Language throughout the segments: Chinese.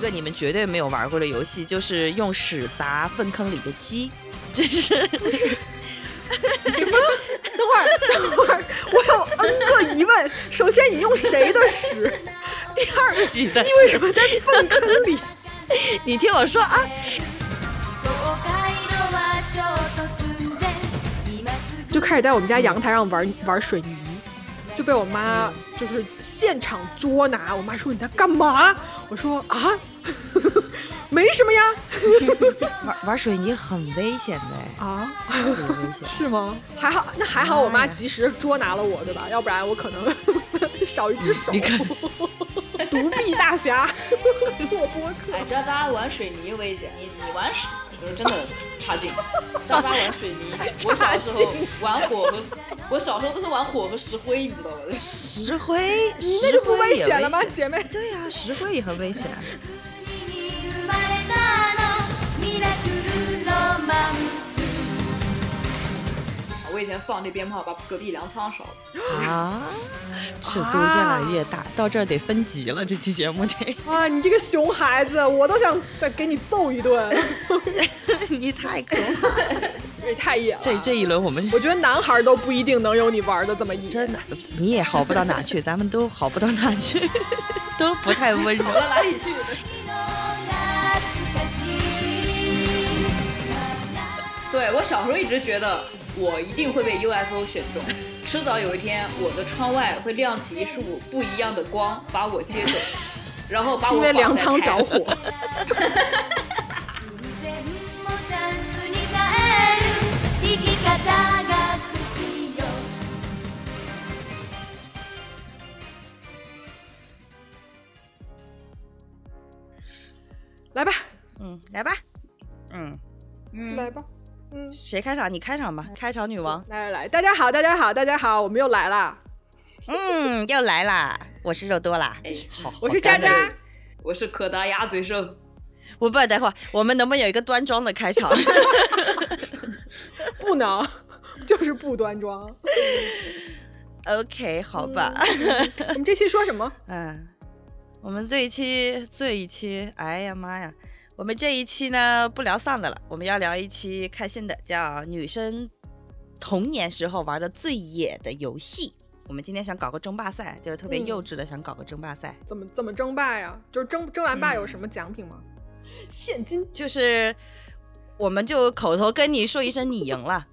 一个你们绝对没有玩过的游戏，就是用屎砸粪坑里的鸡，这是 什么？等会儿，等会儿，我有 N 个疑问。首先，你用谁的屎？第二，鸡为什么在粪坑里？你听我说啊，就开始在我们家阳台上玩玩水泥，就被我妈就是现场捉拿。我妈说你在干嘛？我说啊，没什么呀。玩玩水泥很危险的啊，很危险，是吗？还好，那还好，我妈及时捉拿了我，对吧？要不然我可能少一只手。你看，独臂大侠做播客。哎，渣渣玩水泥危险，你你玩屎，就是真的差劲。渣渣玩水泥，我小时候玩火和我小时候都是玩火和石灰，你知道吗？石灰，你那就不危险了吗，姐妹？对呀，石灰也很危险。我以前放这鞭炮，把隔壁粮仓烧了啊！尺度越来越大，到这儿得分级了。这期节目得啊！你这个熊孩子，我都想再给你揍一顿。你太可怕，也太野了。这这一轮我们，我觉得男孩都不一定能有你玩的这么野。真的，你也好不到哪去，咱们都好不到哪去，都不太温柔。好到哪里去？对我小时候一直觉得。我一定会被 UFO 选中，迟早有一天，我的窗外会亮起一束不一样的光，把我接走，然后把我因粮仓着火。来吧，嗯，来吧，嗯，嗯，来吧。嗯，谁开场？你开场吧，开场女王。来来来，大家好，大家好，大家好，我们又来啦。嗯，又来啦，我是肉多啦。哎，好，我是渣渣，我是可达鸭嘴兽。我不，等会儿我们能不能有一个端庄的开场？不能，就是不端庄。OK，好吧。我们这期说什么？嗯，我们这一期，这一期，哎呀妈呀！我们这一期呢不聊丧的了，我们要聊一期开心的，叫女生童年时候玩的最野的游戏。我们今天想搞个争霸赛，就是特别幼稚的想搞个争霸赛。怎么怎么争霸呀？就是争争完霸有什么奖品吗？现金？就是我们就口头跟你说一声你赢了，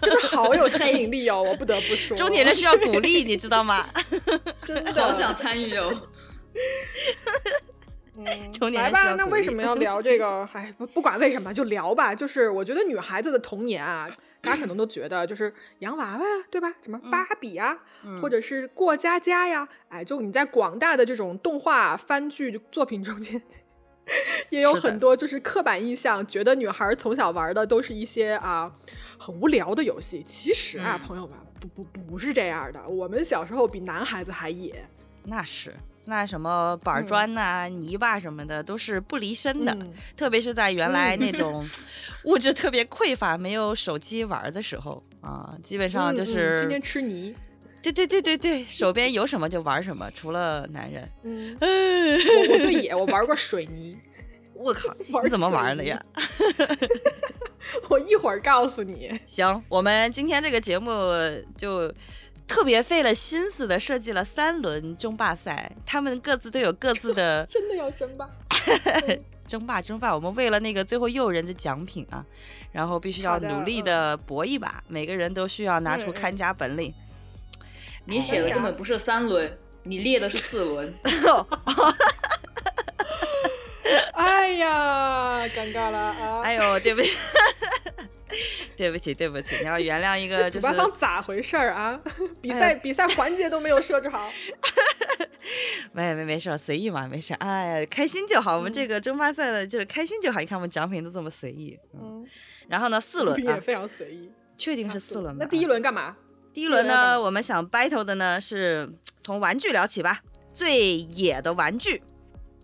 真的好有吸引力哦！我不得不说，中年人需要鼓励，你知道吗？真的好想参与哦。来吧，那为什么 要聊这个？哎，不不管为什么就聊吧。就是我觉得女孩子的童年啊，大家可能都觉得就是洋娃娃呀，对吧？什么芭比呀，或者是过家家呀，哎，就你在广大的这种动画番剧作品中间，也有很多就是刻板印象，觉得女孩从小玩的都是一些啊很无聊的游戏。其实啊，朋友们，不不不是这样的，我们小时候比男孩子还野，那是。那什么板砖呐、泥巴什么的都是不离身的，特别是在原来那种 物质特别匮乏、没有手机玩的时候啊，基本上就是天天吃泥。对对对对对，手边有什么就玩什么，除了男人。嗯，我我对野，我玩过水泥。我靠，你怎么玩的呀？我一会儿告诉你。行，我们今天这个节目就。特别费了心思的设计了三轮争霸赛，他们各自都有各自的，真的要争霸，争霸争霸！我们为了那个最后诱人的奖品啊，然后必须要努力的搏一把，每个人都需要拿出看家本领。你写的根本不是三轮，你列的是四轮。哎呀，尴尬了啊！哎呦，对不起。对不起，对不起，你要原谅一个。主办方咋回事儿啊？比赛比赛环节都没有设置好。没没没事，随意嘛，没事。哎，开心就好。我们这个争霸赛的就是开心就好。你看我们奖品都这么随意。嗯。然后呢，四轮也非常随意。确定是四轮吗？那第一轮干嘛？第一轮呢，我们想 battle 的呢是从玩具聊起吧，最野的玩具。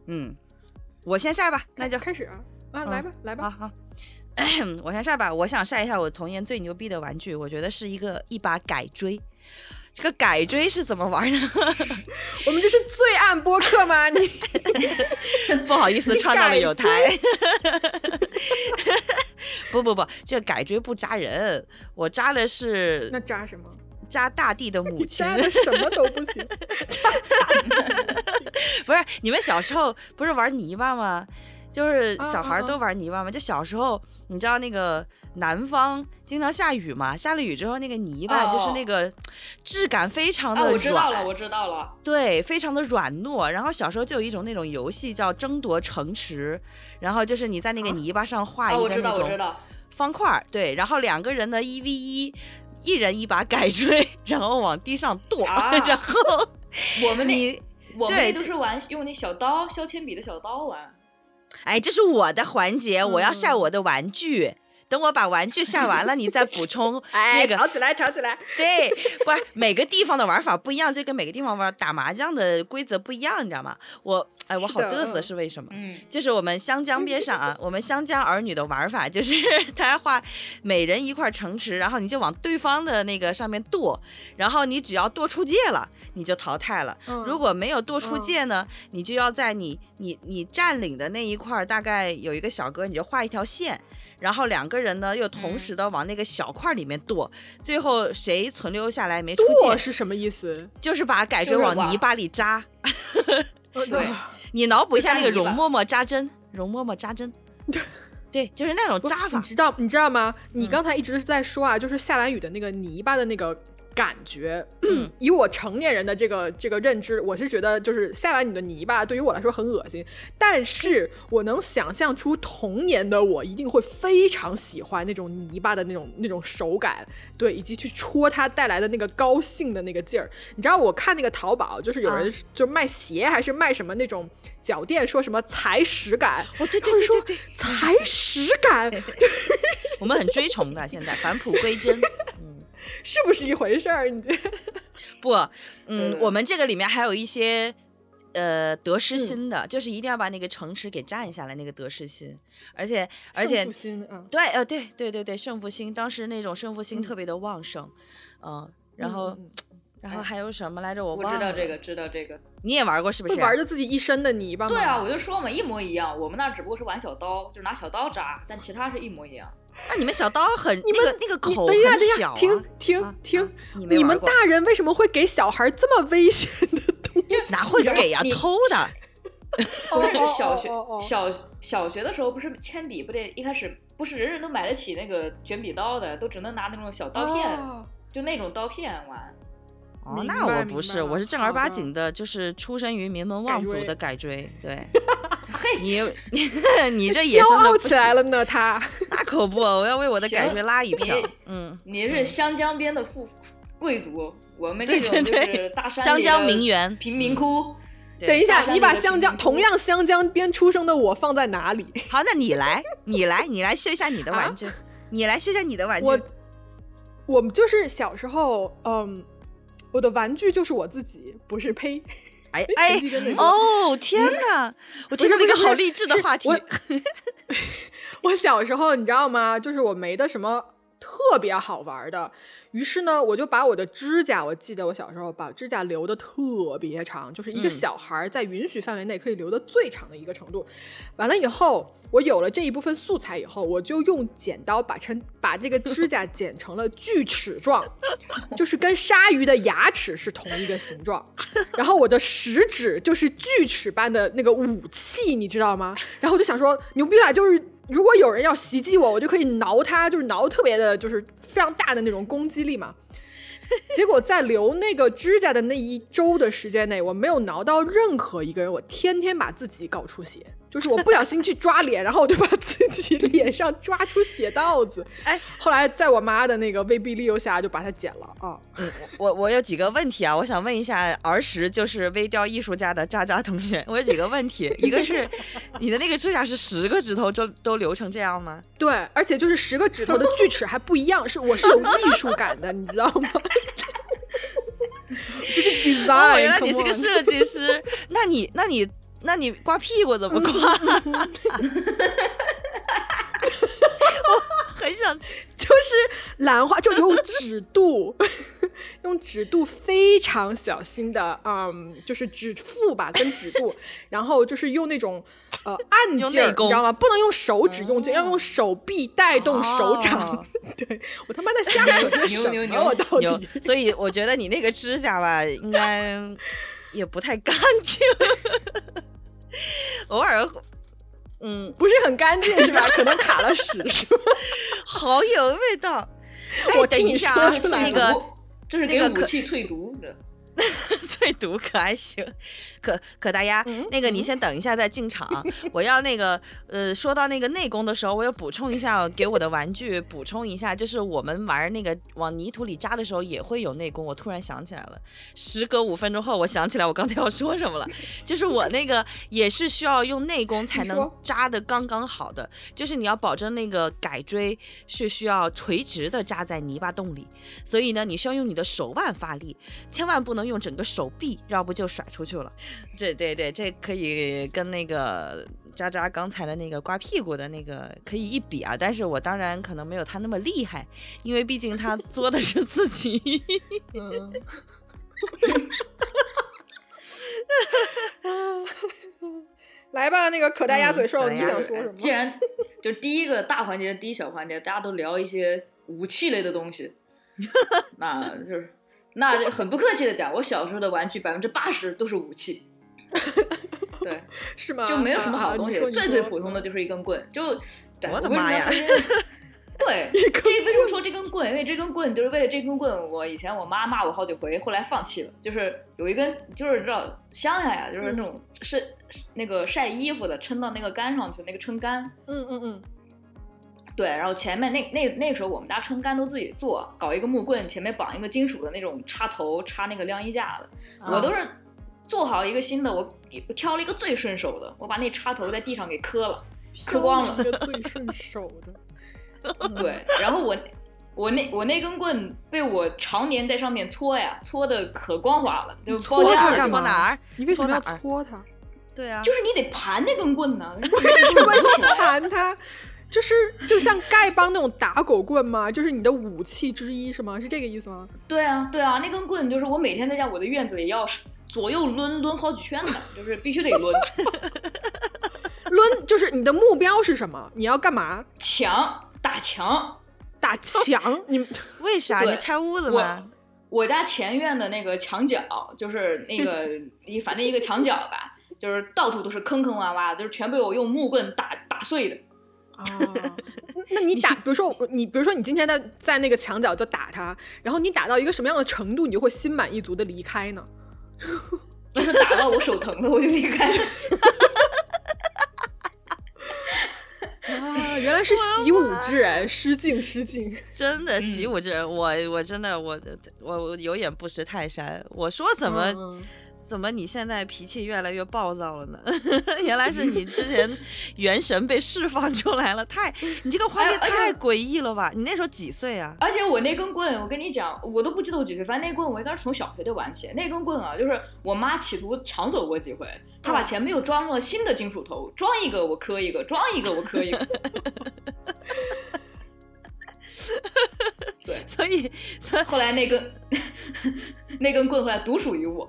嗯，我先晒吧，那就开始啊啊，来吧来吧，好好。我先晒吧，我想晒一下我童年最牛逼的玩具，我觉得是一个一把改锥，这个改锥是怎么玩呢？我们这是罪案播客吗？你 不好意思，串到了有台。不不不，这个改锥不扎人，我扎的是那扎什么？扎大地的母亲。扎的什么都不行。不是你们小时候不是玩泥巴吗？就是小孩都玩泥巴嘛？就小时候，你知道那个南方经常下雨嘛？下了雨之后，那个泥巴就是那个质感非常的软。我知道了，我知道了。对，非常的软糯。然后小时候就有一种那种游戏叫争夺城池，然后就是你在那个泥巴上画一个那种方块，对，然后两个人的一 v 一，一人一把改锥，然后往地上剁，然后我们那我们都是玩用那小刀削铅笔的小刀玩。哎，这是我的环节，我要晒我的玩具。等我把玩具下完了，你再补充。哎，吵起来，吵起来。对，不是每个地方的玩法不一样，就跟每个地方玩打麻将的规则不一样，你知道吗？我。哎，我好嘚瑟，是为什么？嗯，就是我们湘江边上啊，我们湘江儿女的玩法就是，他画每人一块城池，然后你就往对方的那个上面剁，然后你只要剁出界了，你就淘汰了。如果没有剁出界呢，你就要在你你你占领的那一块大概有一个小格，你就画一条线，然后两个人呢又同时的往那个小块里面剁，最后谁存留下来没出界是什么意思？就是把改锥往泥巴里扎。对。你脑补一下那个容嬷嬷扎针，容嬷嬷扎针，对，就是那种扎法。你知道你知道吗？你刚才一直是在说啊，就是下完雨的那个泥巴的那个。感觉，以我成年人的这个这个认知，我是觉得就是下完你的泥巴对于我来说很恶心，但是我能想象出童年的我一定会非常喜欢那种泥巴的那种那种手感，对，以及去戳它带来的那个高兴的那个劲儿。你知道我看那个淘宝，就是有人就卖鞋还是卖什么那种脚垫，说什么踩屎感，我对对对对，踩屎感，我们很追崇的，现在返璞归真。是不是一回事儿？你这 不，嗯，我们这个里面还有一些呃得失心的，就是一定要把那个城池给占下来，那个得失心，而且而且对，呃，对对对对，胜负心，当时那种胜负心特别的旺盛，嗯，然后然后还有什么来着？我忘了。知道这个，知道这个，你也玩过是不是？玩的自己一身的泥巴。对啊，我就说嘛，一模一样。我们那只不过是玩小刀，就是拿小刀扎，但其他是一模一样。那你们小刀很那个那个口很小，听听听，你们大人为什么会给小孩这么危险的东西？哪会给呀？偷的。不是小学小小学的时候，不是铅笔不得一开始不是人人都买得起那个卷笔刀的，都只能拿那种小刀片，就那种刀片玩。哦，那我不是，我是正儿八经的，就是出身于名门望族的改锥。对，你你 你这 野生的起来了呢，他那可不，我要为我的改锥拉一票。嗯，你是湘江边的富贵族，我们这种就是大山湘江名媛贫民窟。等一下，你把湘江同样湘江边出生的我放在哪里？好，那你来，你来，你来秀一下你的玩具，你来秀一下你的玩具。我我们就是小时候，嗯。我的玩具就是我自己，不是呸！哎 哎哦天哪！我听到了一个好励志的话题。我 小时候你知道吗？就是我没的什么特别好玩的。于是呢，我就把我的指甲，我记得我小时候把指甲留的特别长，就是一个小孩在允许范围内可以留的最长的一个程度。完了以后，我有了这一部分素材以后，我就用剪刀把成把这个指甲剪成了锯齿状，就是跟鲨鱼的牙齿是同一个形状。然后我的食指就是锯齿般的那个武器，你知道吗？然后我就想说，牛逼啊，就是。如果有人要袭击我，我就可以挠他，就是挠特别的，就是非常大的那种攻击力嘛。结果在留那个指甲的那一周的时间内，我没有挠到任何一个人，我天天把自己搞出血。就是我不小心去抓脸，然后我就把自己脸上抓出血道子。哎，后来在我妈的那个威逼利诱下，就把它剪了啊。嗯，我我有几个问题啊，我想问一下儿时就是微雕艺术家的渣渣同学，我有几个问题。一个是你的那个指甲是十个指头都都留成这样吗？对，而且就是十个指头的锯齿还不一样，是我是有艺术感的，你知道吗？就是 design。原来你是个设计师，那你那你。那你刮屁股怎么刮？我很想，就是兰花就 用指肚，用指肚非常小心的，嗯，就是指腹吧跟指肚，然后就是用那种呃按用劲儿，内功你知道吗？不能用手指用劲，要用手臂带动手掌。哦对我他妈在瞎扯这什么？牛牛牛我到底，所以我觉得你那个指甲吧，应该也不太干净，偶尔，嗯，不是很干净是吧？可能卡了屎是吧？好有味道。哎我等一下啊那个这是那个可给武器淬毒的。淬毒可还行，可可大丫，嗯那个你先等一下再进场啊，我要那个呃，说到那个内功的时候，我要补充一下，给我的玩具补充一下，就是我们玩那个往泥土里扎的时候也会有内功，我突然想起来了，时隔五分钟后，我想起来我刚才要说什么了，就是我那个也是需要用内功才能扎的刚刚好的，就是你要保证那个改锥是需要垂直的扎在泥巴洞里，所以呢，你需要用你的手腕发力，千万不能用整个手臂，要不就甩出去了。这对对，这可以跟那个渣渣刚才的那个刮屁股的那个可以一比啊，但是我当然可能没有他那么厉害，因为毕竟他作的是自己。嗯，来吧，那个可大鸭嘴兽，嗯你想说什么？既然就第一个大环节、第一小环节，大家都聊一些武器类的东西，那就是那就很不客气的讲，我小时候的玩具百分之八十都是武器。对，是吗？就没有什么好东西，最最普通的。就是一根棍。就对我的妈呀 对，这为什么说这根棍？因为这根棍就是为了这根棍，我以前我妈骂我好几回，后来放弃了。就是有一根，就是知道乡下呀，就是那种是那个晒衣服的，撑到那个杆上去，那个撑杆。嗯嗯嗯，对，然后前面那那那个时候我们家撑杆都自己做，搞一个木棍，前面绑一个金属的那种插头，插那个晾衣架的。我都是做好一个新的，我我挑了一个最顺手的，我把那插头在地上给磕了，磕光了。挑一个最顺手的。对，然后我我那我那根棍被我常年在上面搓呀，搓的可光滑了，就搓它干嘛搓哪儿？你为什么要搓哪儿搓它？对啊，就是你得盘那根棍呢，为为什么要盘它？就是就像丐帮那种打狗棍吗？就是你的武器之一是吗？是这个意思吗？对啊，对啊，那根棍就是我每天在家我的院子里要左右抡抡好几圈的，就是必须得抡 抡就是你的目标是什么？你要干嘛？墙打墙。打墙？你 为啥 你拆屋子我吗？我家前院的那个墙角，就是那个一反正一个墙角吧，就是到处都是坑坑洼洼，就是全被我用木棍打打碎的。啊，那你打，比如说你，比如说你今天在在那个墙角就打他，然后你打到一个什么样的程度，你就会心满意足的离开呢？就是打到我手疼了，我就离开。啊，原来是习武之人，失敬失敬。真的习嗯武之人，我我真的我我我有眼不识泰山。我说怎么、嗯怎么你现在脾气越来越暴躁了呢？原来是你之前 元神被释放出来了，太你这个画面太诡异了吧？你那时候几岁啊？而且我那根棍，我跟你讲，我都不记得我几岁，反正那棍我应该是从小学就玩起。那根棍啊，就是我妈企图抢走过几回，她把前面又装了新的金属头，装一个我磕一个，装一个我磕一个。对，所以所以后来那根那根棍后来独属于我。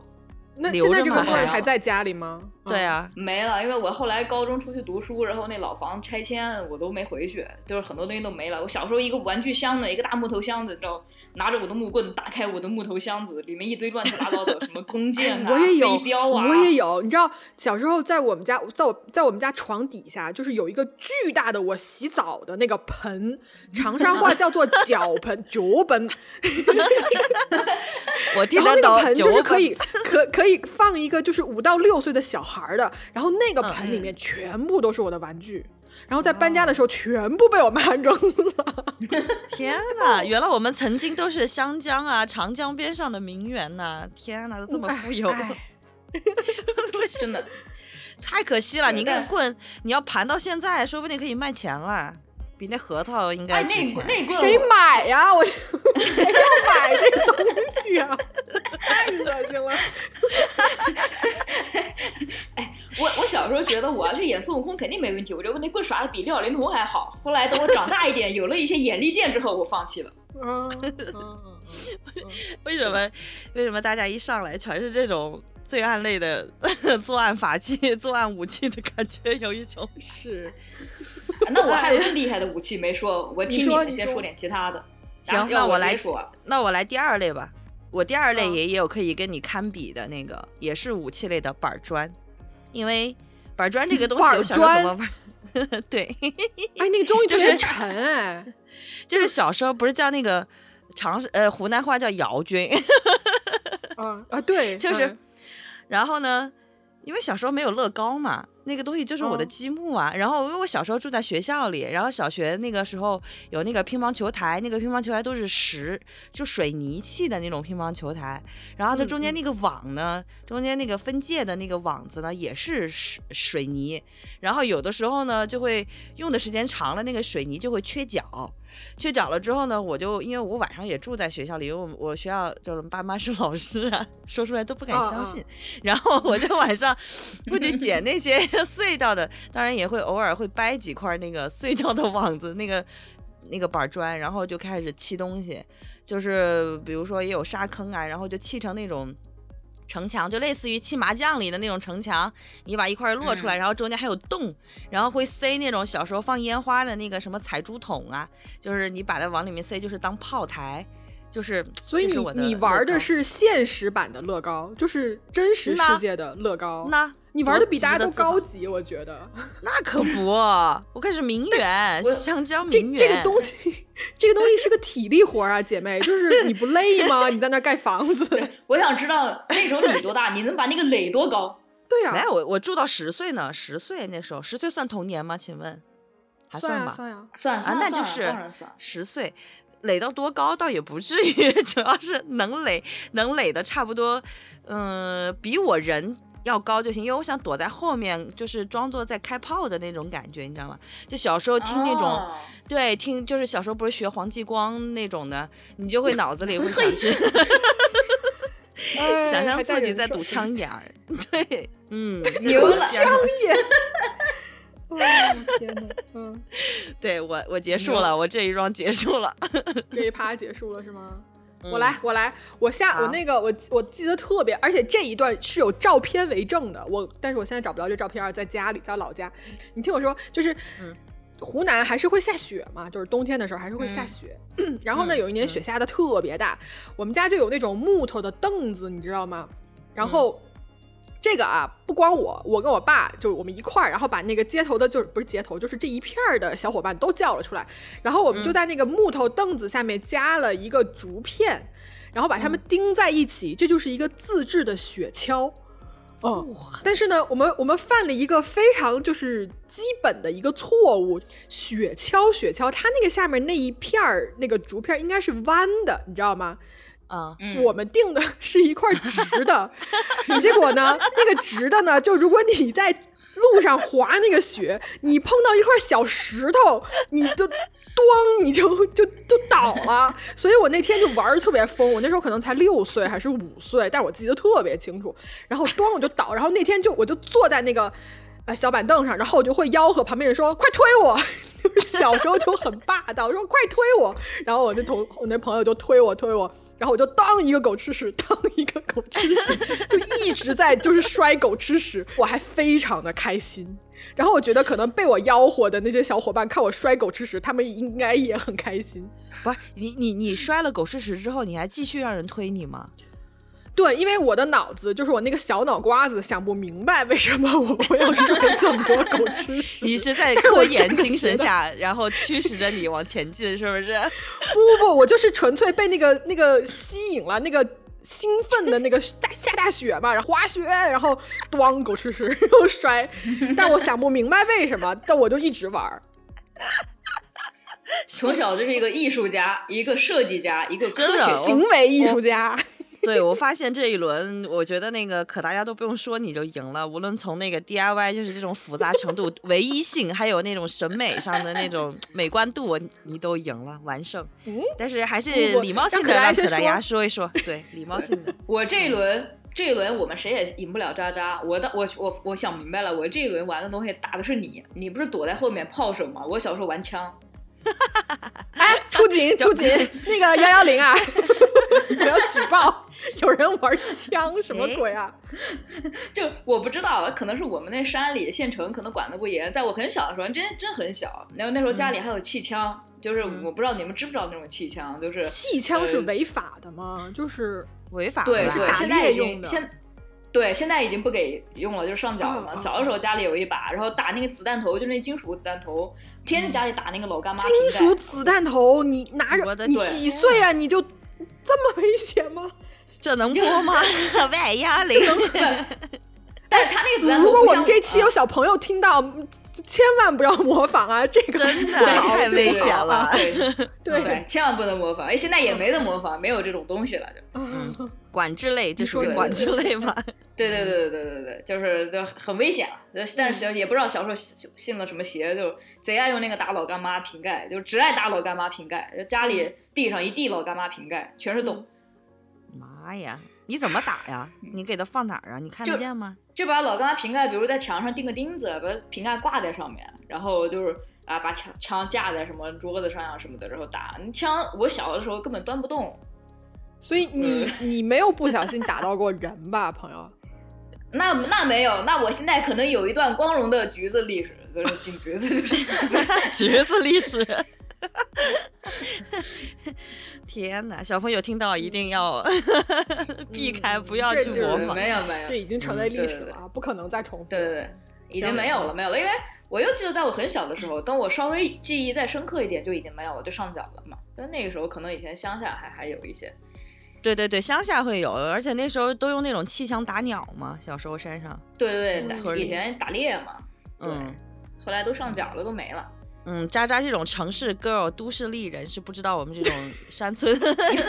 那现在这个 boy 还在家里吗？嗯，对啊，没了，因为我后来高中出去读书，然后那老房拆迁，我都没回去，就是很多东西都没了。我小时候一个玩具箱子，一个大木头箱子，你知道，拿着我的木棍打开我的木头箱子，里面一堆乱七八糟的什么弓 箭啊、我也有飞镖啊，我也有。你知道，小时候在我们家，在我在我们家床底下，就是有一个巨大的我洗澡的那个盆，长沙话叫做 脚盆、脚盆。我听然后那个得懂，盆九个就是可以可可以放一个就是五到六岁的小孩儿的，然后那个盆里面全部都是我的玩具，然后在搬家的时候全部被我妈 扔了。天哪！原来我们曾经都是湘江啊、长江边上的名媛呐、天哪，都这么富有，哎真的。太可惜了。你那个但棍，你要盘到现在，说不定可以卖钱了，比那核桃应哎，该值钱。那那棍谁买呀？我谁要 买这个东西啊？太恶心了！我我小时候觉得我要去演孙悟空肯定没问题，我觉得我那棍耍的比廖连童还好。后来等我长大一点，有了一些眼力见之后，我放弃了。嗯嗯嗯为什么？为什么大家一上来全是这种罪案类的 作案法器、作案武器的感觉？有一种是。那我还有更厉害的武器没说，我听你们先说点其他的。行，那我来说。那我来第二类吧。我第二类也也有可以跟你堪比的那个，也是武器类的板砖，因为板砖这个东西，我小时候怎么玩？对，哎，那个东西就是沉哎，就是小时候不是叫那个长呃湖南话叫姚军，啊啊对，就是，然后呢，因为小时候没有乐高嘛。那个东西就是我的积木啊，然后因为我小时候住在学校里，然后小学那个时候有那个乒乓球台，那个乒乓球台都是石，就水泥砌的那种乒乓球台，然后它中间那个网呢，中间那个分界的那个网子呢也是水水泥，然后有的时候呢就会用的时间长了，那个水泥就会缺角。去缴了之后呢，我就因为我晚上也住在学校里，因为我我学校就是爸妈是老师啊，说出来都不敢相信。然后我就晚上不去捡那些 碎掉的，当然也会偶尔会掰几块那个碎掉的网子，那个那个板砖，然后就开始砌东西，就是比如说也有沙坑啊，然后就砌成那种。城墙就类似于砌麻将里的那种城墙，你把一块摞出来，然后中间还有洞，然后会塞那种小时候放烟花的那个什么彩珠桶啊，就是你把它往里面塞，就是当炮台，就是所以你你玩的是现实版的乐高，就是真实世界的乐高。那你玩的比大家都高级，我觉得。那可不，我可是名媛，香蕉名媛。这个东西，这个东西是个体力活啊，姐妹，就是你不累吗？你在那盖房子。我想知道那时候你多大？你能把那个垒多高？对呀。没有，我我住到十岁呢，十岁那时候，十岁算童年吗？请问？还算吧，算呀，算啊，那就是十岁，垒到多高倒也不至于，主要是能垒，能垒的差不多，嗯，比我人。要高就行，因为我想躲在后面，就是装作在开炮的那种感觉，你知道吗？就小时候听那种，对，听就是小时候不是学黄继光那种的，你就会脑子里会想去，想象自己在堵枪眼儿，对，嗯，堵枪眼，天哪，嗯，对我我结束了，我这一桩结束了，这一趴结束了是吗？我来，我来，我下我那个我我记得特别，而且这一段是有照片为证的。我但是我现在找不到这照片，在家里，在老家。你听我说，就是湖南还是会下雪嘛，就是冬天的时候还是会下雪。然后呢，有一年雪下的特别大，我们家就有那种木头的凳子，你知道吗？然后。这个啊，不光我，我跟我爸就我们一块儿，然后把那个街头的，就是不是街头，就是这一片儿的小伙伴都叫了出来，然后我们就在那个木头凳子下面加了一个竹片，然后把它们钉在一起，这就是一个自制的雪橇。哦，但是呢，我们我们犯了一个非常就是基本的一个错误，雪橇雪橇，它那个下面那一片儿那个竹片应该是弯的，你知道吗？啊，我们定的是一块直的，结果呢，那个直的呢，就如果你在路上滑那个雪，你碰到一块小石头，你就咣，你就就就倒了。所以我那天就玩的特别疯，我那时候可能才六岁还是五岁，但我记得特别清楚。然后咣我就倒，然后那天就我就坐在那个呃。小板凳上，然后我就会吆喝旁边人说：“快推我！” 就是小时候就很霸道，说：“快推我！”然后我那同我那朋友就推我推我，然后我就当一个狗吃屎，当一个狗吃屎，就一直在就是摔狗吃屎，我还非常的开心。然后我觉得可能被我吆喝的那些小伙伴看我摔狗吃屎，他们应该也很开心。不是你你你摔了狗吃屎之后，你还继续让人推你吗？对，因为我的脑子就是我那个小脑瓜子想不明白为什么我我要说这么多狗吃屎。你是在 科研精神下，然后驱使着你往前进，是不是？不不不，我就是纯粹被那个那个吸引了，那个兴奋的那个大下大雪嘛，然后滑雪，然后咣狗吃屎 又摔，但我想不明白为什么，但我就一直玩。从小就是一个艺术家，一个设计家，一个科学行为艺术家。对，我发现这一轮，我觉得那个可大家都不用说，你就赢了。无论从那个 DIY，就是这种复杂程度、唯一性，还有那种审美上的那种 美观度，你都赢了，完胜。但是还是礼貌性的让可大家说一说，对，礼貌性的。我这一轮，这一轮我们谁也赢不了渣渣。我的，我我我想明白了，我这一轮玩的东西打的是你，你不是躲在后面炮手吗？我小时候玩枪。哎，出警出警，那个幺幺零啊。我要举报，有人玩枪，什么鬼啊？就我不知道，可能是我们那山里县城可能管的不严。在我很小的时候，真真很小，然后那时候家里还有气枪，就是我不知道你们知不知道那种气枪，就是气枪是违法的吗？就是违法，对对，现在用的。现对现在已经不给用了，就是上缴了嘛。小的时候家里有一把，然后打那个子弹头，就那金属子弹头，天天家里打那个老干妈。金属子弹头，你拿着，你几岁啊？你就。这么危险吗？这能播吗？万压铃。但是他那个，如果我们这期有小朋友听到，千万不要模仿啊！这个真的太危险了。对对，千万不能模仿。哎，现在也没得模仿，没有这种东西了，就嗯，管制类，就属于管制类吧？对对对对对对对，就是就很危险。但是小也不知道小时候信了什么邪，就贼爱用那个打老干妈瓶盖，就只爱打老干妈瓶盖，家里地上一地老干妈瓶盖，全是洞。妈呀！你怎么打呀？你给它放哪儿啊？你看得见吗？就把老干妈瓶盖，比如在墙上钉个钉子，把瓶盖挂在上面，然后就是啊，把枪枪架在什么桌子上呀什么的，然后打。你枪我小的时候根本端不动，所以你你没有不小心打到过人吧，朋友？那那没有，那我现在可能有一段光荣的橘子历史，就是进橘子 橘子历史。天哪！小朋友听到一定要避开，不要去模仿。没有没有，这已经成为历史了，不可能再重复。对对对，已经没有了，没有了。因为我又记得，在我很小的时候，等我稍微记忆再深刻一点，就已经没有了，就上脚了嘛。但那个时候，可能以前乡下还还有一些。对对对，乡下会有，而且那时候都用那种气枪打鸟嘛。小时候山上。对对对，以前打猎嘛。嗯。后来都上缴了，都没了。嗯，渣渣这种城市 girl 都市丽人是不知道我们这种 山村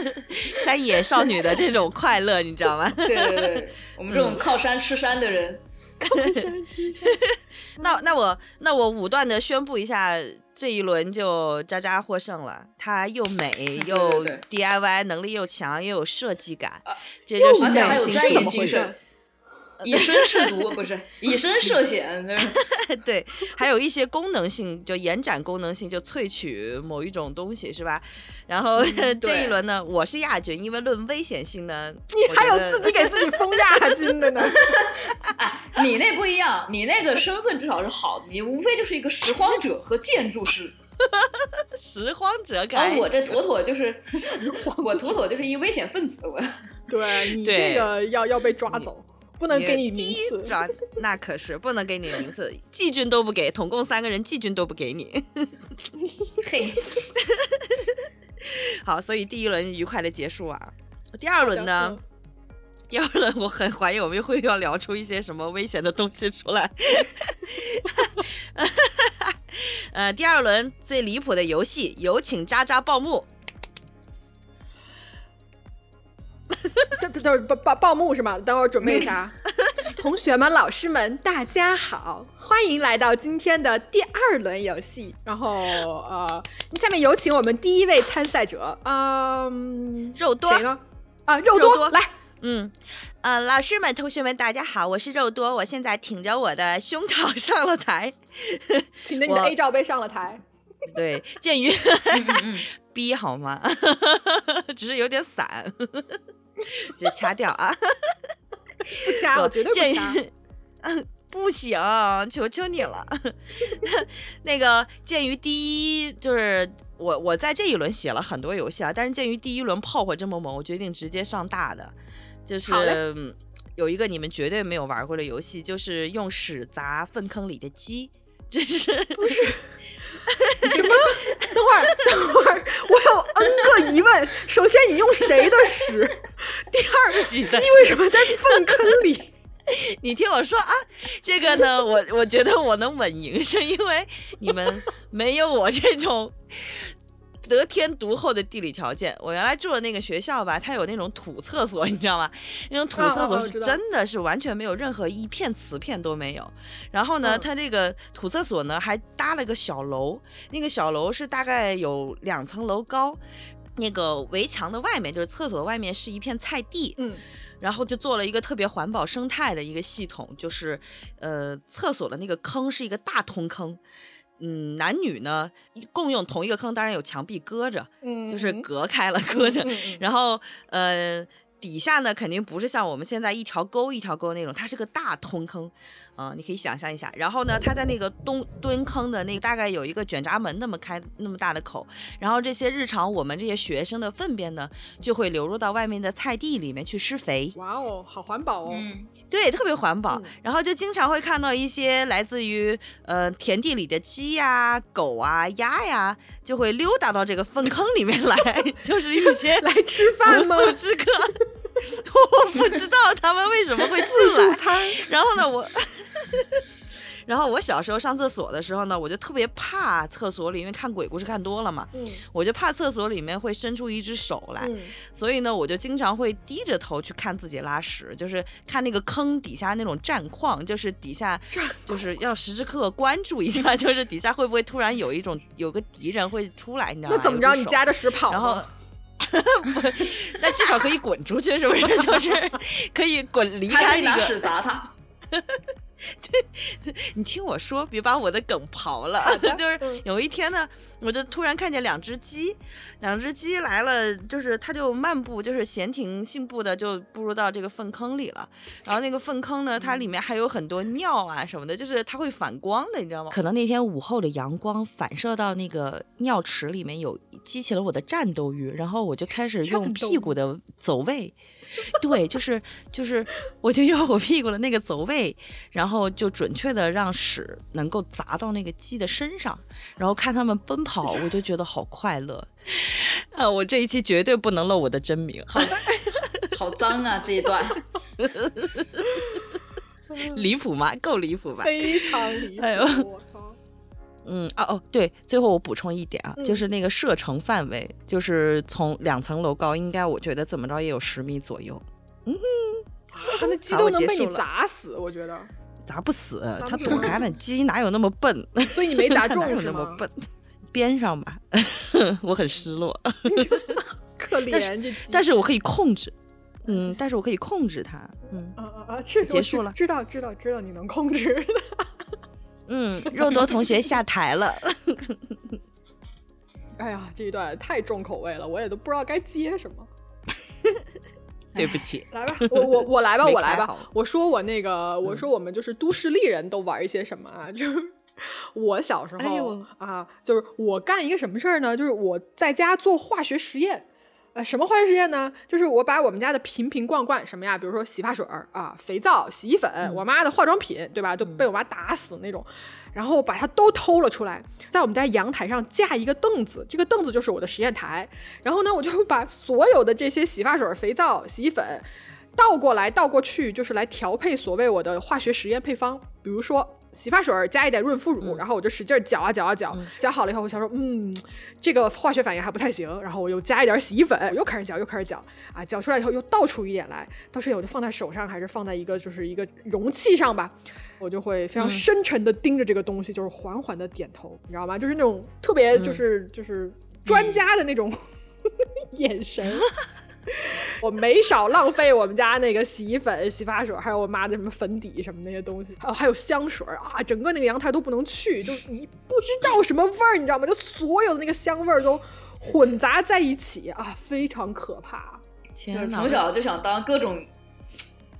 山野少女的这种快乐，你知道吗？对对对，我们这种靠山吃山的人。靠山吃山。那那我那我武断的宣布一下，这一轮就渣渣获胜了。她又美又 DIY 能力又强，又有设计感，这就是匠心精神。以身试毒不是以身涉险，对，还有一些功能性，就延展功能性，就萃取某一种东西，是吧？然后 这一轮呢，我是亚军，因为论危险性呢，你还有自己给自己封亚军的呢。你那不一样，你那个身份至少是好的，你无非就是一个拾荒者和建筑师。拾荒者，感我这妥妥就是我妥妥就是一危险分子，我。对你这个要要被抓走。不能给你名次，那可是不能给你名次，季军都不给，统共三个人，季军都不给你。嘿，好，所以第一轮愉快的结束啊。第二轮呢？第二轮我很怀疑我们会要聊出一些什么危险的东西出来。呃，第二轮最离谱的游戏，有请渣渣报幕。这这这报报报幕是吗？等会儿准备一下。同学们、老师们，大家好，欢迎来到今天的第二轮游戏。然后呃，下面有请我们第一位参赛者，嗯，肉多谁呢？啊，肉多来，嗯，呃，老师们、同学们，大家好，我是肉多，我现在挺着我的胸膛上了台，挺着你的 A 罩杯上了台。对，鉴于 B 好吗？只是有点散。就掐掉啊！不掐，我绝对不掐。不行，求求你了。那个，鉴于第一就是我，我在这一轮写了很多游戏啊，但是鉴于第一轮炮火这么猛，我决定直接上大的。就是有一个你们绝对没有玩过的游戏，就是用屎砸粪坑里的鸡。这是不是？什么？等会儿，等会儿，我有 N 个疑问。首先，你用谁的屎？第二个，鸡为什么在粪坑里？你听我说啊，这个呢，我我觉得我能稳赢，是因为你们没有我这种。得天独厚的地理条件，我原来住的那个学校吧，它有那种土厕所，你知道吗？那种土厕所是真的是完全没有任何一片瓷片都没有。然后呢，它这个土厕所呢还搭了个小楼，那个小楼是大概有两层楼高，那个围墙的外面就是厕所外面是一片菜地，嗯，然后就做了一个特别环保生态的一个系统，就是呃厕所的那个坑是一个大通坑。嗯，男女呢共用同一个坑，当然有墙壁隔着，嗯，就是隔开了 隔着，然后呃。底下呢，肯定不是像我们现在一条沟一条沟那种，它是个大通坑，嗯、你可以想象一下。然后呢，它在那个蹲蹲坑的那个大概有一个卷闸门那么开那么大的口，然后这些日常我们这些学生的粪便呢，就会流入到外面的菜地里面去施肥，哇哦，好环保哦。嗯，对，特别环保。嗯然后就经常会看到一些来自于呃田地里的鸡呀、狗啊、鸭呀，就会溜达到这个粪坑里面来，就是一些 来吃饭吗？不速之客。我不知道他们为什么会进自助来。餐。然后呢，我，然后我小时候上厕所的时候呢，我就特别怕厕所里，因为看鬼故事看多了嘛，嗯我就怕厕所里面会伸出一只手来，嗯，所以呢，我就经常会低着头去看自己拉屎，就是看那个坑底下那种战况，就是底下就是要时时刻刻关注一下，就是底下会不会突然有一种有个敌人会出来，你知道吗？那怎么着？你夹着屎跑然后吗？那至少可以滚出去，是不是？就是可以滚离开那个。屎砸他。你听我说，别把我的梗刨了。就是嗯有一天呢，我就突然看见两只鸡，两只鸡来了，就是它就漫步，就是闲庭信步的就步入到这个粪坑里了。然后那个粪坑呢，它里面还有很多尿啊什么的，就是它会反光的，你知道吗？可能那天午后的阳光反射到那个尿池里面有，激起了我的战斗欲，然后我就开始用屁股的走位。对，就是就是，我就用我屁股的那个走位，然后就准确的让屎能够砸到那个鸡的身上，然后看他们奔跑，我就觉得好快乐。啊，我这一期绝对不能露我的真名，好好脏啊！这一段，离谱吗？够离谱吧？非常离谱。哎呦我靠！嗯，哦哦，对，最后我补充一点啊，嗯就是那个射程范围，就是从两层楼高，应该我觉得怎么着也有十米左右，嗯啊，那 鸡都能被你砸死，我觉得。砸不死，砸不死它躲开了，鸡哪有那么笨？所以你没 砸中是吗？那么笨？边上吧，我很失落，可怜这鸡。但是我可以控制，嗯，但是我可以控制它，嗯啊啊啊！是结束了知道知道知道你能控制。嗯，肉多同学下台了，哎呀，这一段太重口味了，我也都不知道该接什么。对不起，来吧，我我我来吧，我来吧。我说我那个，我说我们就是都市丽人都玩一些什么啊？就是我小时候、哎啊，就是我干一个什么事儿呢？就是我在家做化学实验。呃，什么化学实验呢？就是我把我们家的瓶瓶罐罐什么呀，比如说洗发水儿啊、肥皂、洗衣粉，我妈的化妆品，对吧？都被我妈打死那种，然后把它都偷了出来，在我们家阳台上架一个凳子，这个凳子就是我的实验台。然后呢，我就把所有的这些洗发水、肥皂、洗衣粉倒过来倒过去，就是来调配所谓我的化学实验配方。比如说洗发水加一点润肤乳，然后我就使劲儿搅啊搅啊搅，搅好了以后，我想说，嗯，这个化学反应还不太行，然后我又加一点洗衣粉，又开始搅，又开始搅啊，搅出来以后又倒出一点来，倒出来我就放在手上，还是放在一个就是一个容器上吧。我就会非常深沉的盯着这个东西，就是缓缓的点头，你知道吗？就是那种特别就是、就是专家的那种、眼神。我没少浪费我们家那个洗衣粉、洗发水，还有我妈的什么粉底什么那些东西，还有还有香水啊，整个那个阳台都不能去，就一不知道什么味儿，你知道吗？就所有的那个香味儿都混杂在一起啊，非常可怕。天哪！从小就想当各种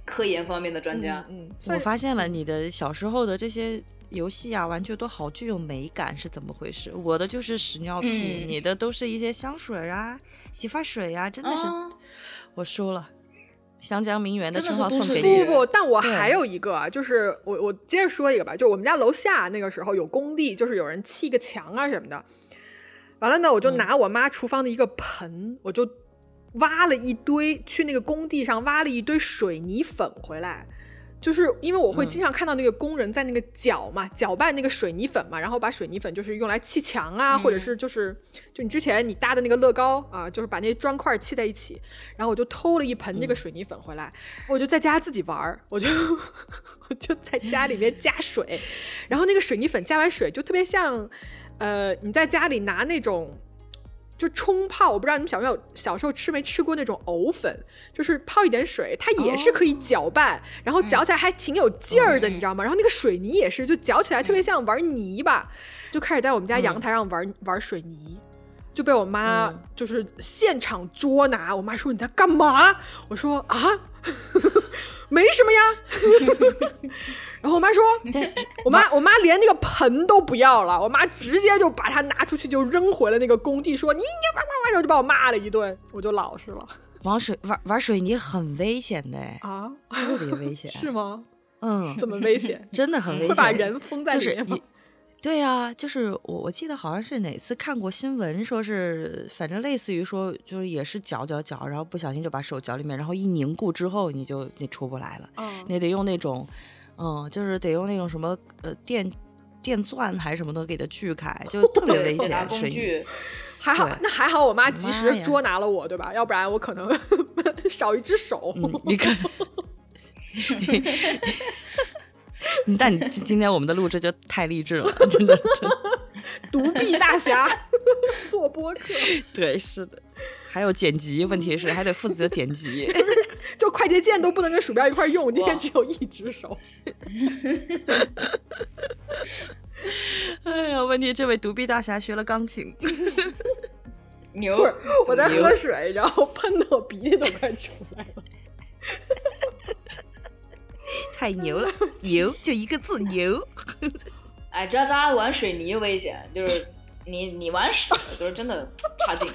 科研方面的专家。嗯，嗯我发现了你的小时候的这些游戏啊、玩具都好具有美感，是怎么回事？我的就是屎尿屁，嗯你的都是一些香水啊、洗发水啊，真的是、啊我输了。湘江名媛的称号送给你不。不，但我还有一个啊，就是我我接着说一个吧，就是我们家楼下那个时候有工地，就是有人砌个墙啊什么的。完了呢，我就拿我妈厨房的一个盆，我就挖了一堆，去那个工地上挖了一堆水泥粉回来。就是因为我会经常看到那个工人在那个搅嘛，搅拌那个水泥粉嘛，然后把水泥粉就是用来砌墙啊，或者是就是就你之前你搭的那个乐高啊，就是把那些砖块砌在一起，然后我就偷了一盆那个水泥粉回来，我就在家自己玩儿，我就我就在家里面加水，然后那个水泥粉加完水就特别像，呃，你在家里拿那种。就冲泡，我不知道你们小没有小时候吃没吃过那种藕粉，就是泡一点水，它也是可以搅拌，然后搅起来还挺有劲儿的，你知道吗？然后那个水泥也是，就搅起来特别像玩泥巴，就开始在我们家阳台上玩玩水泥，就被我妈就是现场捉拿。我妈说你在干嘛？我说啊，没什么呀。然后我妈说，我妈我妈连那个盆都不要了，我妈直接就把它拿出去就扔回了那个工地，说你你哇哇哇，然后就把我骂了一顿，我就老实了。玩水玩玩水泥很危险的啊，特别危险，是吗？嗯，怎么危险？真的很危险，会把人封在里面吗？对啊，就是我我记得好像是哪次看过新闻，说是反正类似于说就是也是搅搅搅，然后不小心就把手搅里面，然后一凝固之后你就你出不来了，嗯，你得用那种。嗯，就是得用那种什么呃电电钻还是什么的给它锯开，就特别危 险。水泥还好，那还好，我妈及时捉拿了我，对吧？要不然我可能 少一只手。你看，但你今天我们的录制就太励志了，真的。独臂大侠 做播客，对，是的。还有剪辑，问题是还得负责剪辑。就快捷键都不能跟鼠标一块用，今天只有一只手。哎呀，问题这位独臂大侠学了钢琴。牛！我在喝水，然后喷的我鼻涕都快出来了。太牛了，牛就一个字牛。哎，渣渣玩水泥危险，就是你你玩屎就是真的差劲。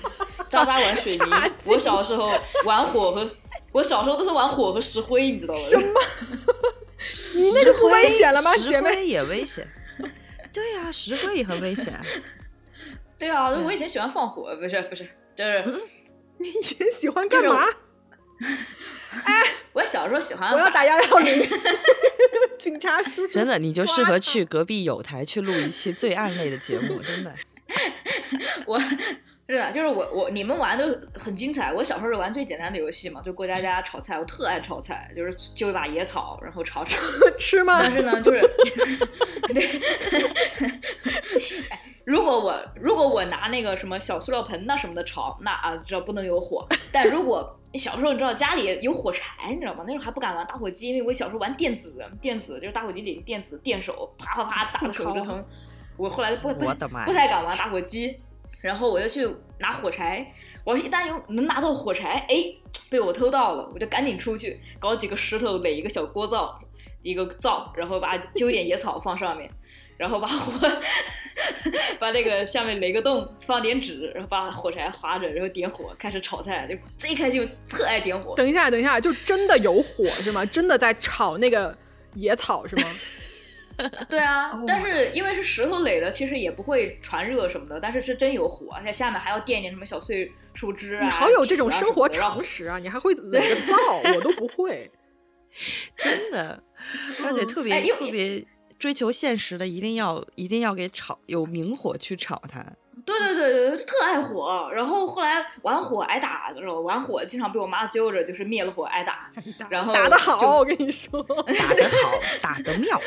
渣渣玩水泥，我小时候玩火和。我小时候都是玩火和石灰，你知道吗？什么？你那个不危险了吗？姐妹也危险。对呀，石灰也很危险。对啊，我以前喜欢放火，不是不是，就是你以前喜欢干嘛？哎，我小时候喜欢。我要打幺幺零，警察叔叔。真的，你就适合去隔壁有台去录一期罪案类的节目，真的。我。是的，就是我我你们玩的很精彩。我小时候是玩最简单的游戏嘛，就过家家炒菜。我特爱炒菜，就是揪一把野草，然后炒炒 吃吗？但是呢，就是，对，哎如果我如果我拿那个什么小塑料盆呐什么的炒，那啊知道不能有火。但如果小时候你知道家里有火柴，你知道吗？那时候还不敢玩打火机，因为我小时候玩电子电子就是打火机里电子电手，啪啪啪打的手就疼。我后来不不不太敢玩打火机。然后我就去拿火柴，我一旦有能拿到火柴，哎，被我偷到了，我就赶紧出去搞几个石头垒一个小锅灶，一个灶，然后把揪点野草放上面，然后把火 把那个下面垒个洞，放点纸，然后把火柴划着，然后点火开始炒菜，就贼开心，特爱点火。等一下，等一下，就真的有火是吗？真的在炒那个野草是吗？对啊，但是因为是石头垒的，其实也不会传热什么的。但是是真有火，而且下面还要垫点什么小碎树枝啊。你好有这种生活常识啊！你还会垒个灶，我都不会。真的，而且特别特别追求现实的，一定要一定要给炒有明火去炒它。对对对对，特爱火。然后后来玩火挨打的时候，玩火经常被我妈揪着，就是灭了火挨打。然后打得好，我跟你说，打得好，打得妙，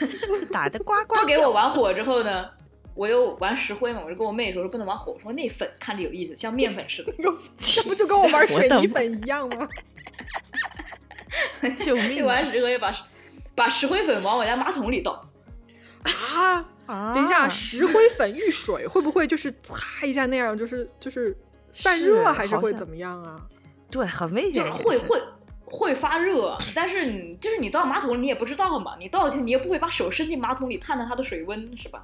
打得呱呱。不给我玩火之后呢，我又玩石灰嘛。我就跟我妹说说不能玩火，说那粉看着有意思，像面粉似的。这不就跟我玩 水泥粉一样吗？救命！玩石灰把把石灰粉往我家马桶里倒。啊！等一下，石灰粉遇水会不会就是擦一下那样，就是就是散热还是会怎么样啊？对，很危险。会会会发热，但是你就是你倒马桶你也不知道嘛，你倒进去你也不会把手伸进马桶里探探它的水温是吧？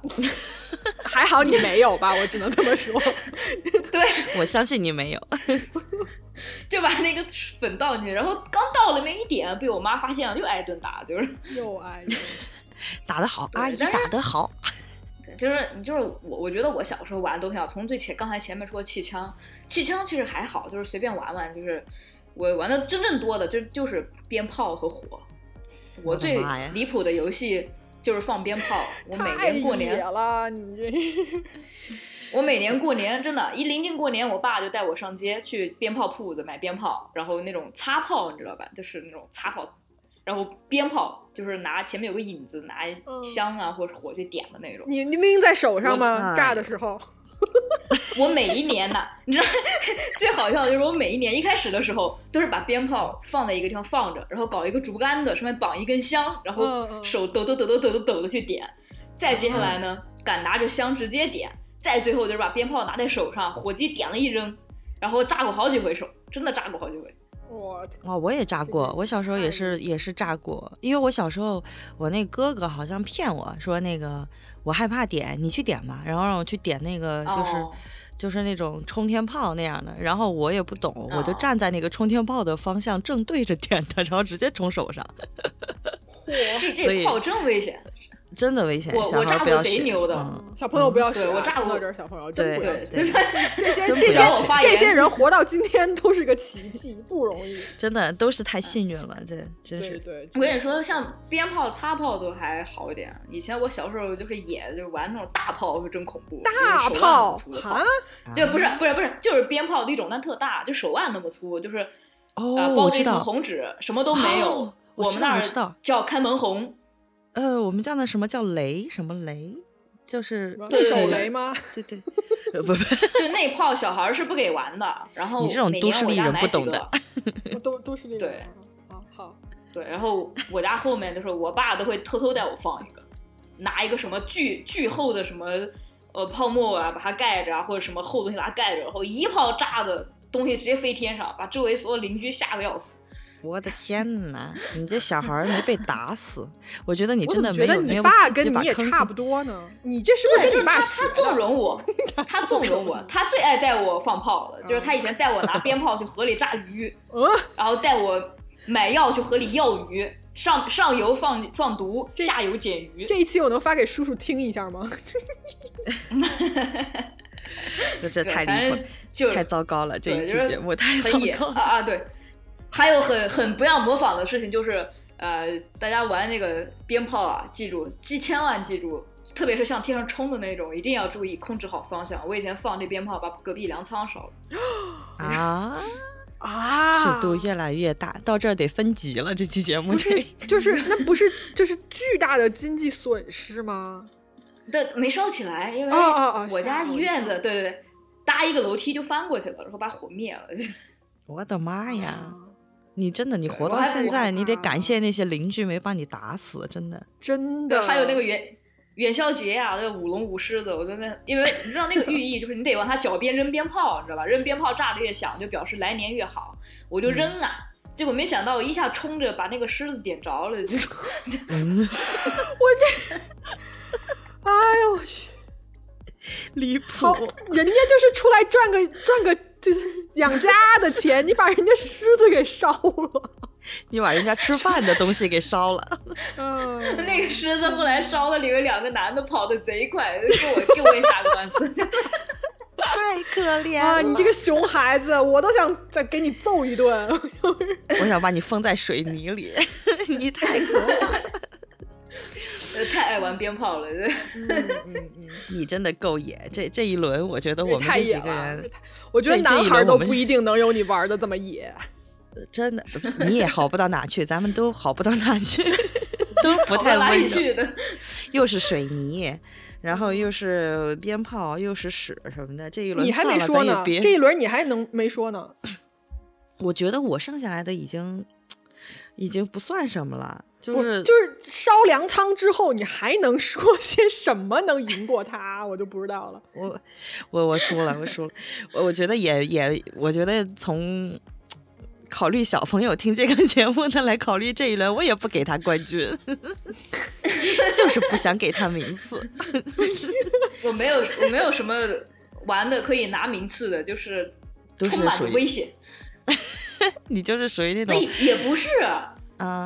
还好你没有吧，我只能这么说。对，我相信你没有。就把那个粉倒进去，然后刚倒了没一点，被我妈发现了，又挨顿打，就是又挨。打得好，阿姨打得好。就是你就是我，我觉得我小时候玩的东西啊，从最前刚才前面说气枪，气枪其实还好，就是随便玩玩。就是我玩的真正多的就就是鞭炮和火。我最离谱的游戏就是放鞭炮。我每年过年了，你这。我每年过年真的，一临近过年，我爸就带我上街去鞭炮铺子买鞭炮，然后那种擦炮，你知道吧？就是那种擦炮。然后鞭炮就是拿前面有个引子，拿香啊或者火去点的那种。你你拎在手上吗？炸的时候？我每一年呢，你知道 最好笑的就是我每一年一开始的时候都是把鞭炮放在一个地方放着，然后搞一个竹竿子，上面绑一根香，然后手抖抖抖抖抖抖抖的去点。再接下来呢，敢拿着香直接点。再最后就是把鞭炮拿在手上，火机点了一扔，然后炸过好几回手，真的炸过好几回。我哦，我也炸过，我小时候也是也是炸过，因为我小时候我那哥哥好像骗我说那个我害怕点，你去点吧，然后让我去点那个就是就是那种冲天炮那样的，然后我也不懂，我就站在那个冲天炮的方向正对着点的，然后直接冲手上。嚯，这这炮真危险。真的危险，我我炸过贼牛的，小朋友不要学。我炸过这儿，小朋友真不要学。这些 这些这些人活到今天都是个奇迹，不容易。真的都是太幸运了，这真是。对，我跟你说，像鞭炮、擦炮都还好一点。以前我小时候就是野，就是玩那种大炮，是真恐怖。大炮啊？就不是不是不是，就是鞭炮的一种，但特大，就手腕那么粗，就是哦，包着一层红纸，什么都没有。我们那儿叫开门红。呃，我们叫那什么叫雷？什么雷？就是对手雷吗？对对，不不，就那炮小孩是不给玩的。然后你这种 都市丽人不懂的，都都市丽人。对，啊好。对，然后我家后面就是我爸都会偷偷带我放一个，拿一个什么巨巨厚的什么呃泡沫啊，把它盖着啊，或者什么厚东西把它盖着，然后一炮炸的东西直接飞天上，把周围所有邻居吓得要死。我的天哪！你这小孩没被打死，我觉得你真的没有觉得你爸跟你也差不多呢。你这是不是跟你爸他纵容我，他纵容我，他最爱带我放炮了。就是他以前带我拿鞭炮去河里炸鱼，然后带我买药去河里药鱼，上上游放放毒，下游捡鱼。这一期我能发给叔叔听一下吗？这太离谱了，太糟糕了！这一期节目太糟糕啊啊！对。还有很很不要模仿的事情，就是呃，大家玩那个鞭炮啊，记住，记千万记住，特别是向天上冲的那种，一定要注意控制好方向。我以前放这鞭炮，把隔壁粮仓烧了。啊啊！尺度越来越大，到这儿得分级了。这期节目这就是那不是就是巨大的经济损失吗？但，没烧起来，因为我家院子，对对对，搭一个楼梯就翻过去了，然后把火灭了。我的妈呀！你真的，你活到现在，你得感谢那些邻居没把你打死，真的，真的。还有那个元元宵节啊，那个舞龙舞狮子，我真的，因为你知道那个寓意就是你得往他脚边扔鞭炮，你知道吧？扔鞭炮炸的越响，就表示来年越好。我就扔啊，结果没想到我一下冲着把那个狮子点着了，就，我这，哎呦我去，离谱！人家就是出来赚个赚个。就是养家的钱，你把人家狮子给烧了，你把人家吃饭的东西给烧了。嗯，那个狮子后来烧了，里面两个男的跑的贼快，跟我跟我也打个官司。太可怜了，你这个熊孩子，我都想再给你揍一顿。我想把你封在水泥里，你太可怕。太爱玩鞭炮了，嗯嗯嗯，你真的够野。这这一轮，我觉得我们这几个人，我觉得男孩都不一定能有你玩的这么野。真的，你也好不到哪去，咱们都好不到哪去，都不太温柔。又是水泥，然后又是鞭炮，又是屎什么的。这一轮你还没说呢，这一轮你还能没说呢？我觉得我剩下来的已经已经不算什么了。就是就是烧粮仓之后，你还能说些什么能赢过他？我就不知道了。我我我输了，我输了。我我觉得也也，我觉得从考虑小朋友听这个节目的来考虑这一轮，我也不给他冠军，就是不想给他名次。我没有我没有什么玩的可以拿名次的，就是充满危险。你就是属于那种也不是。啊，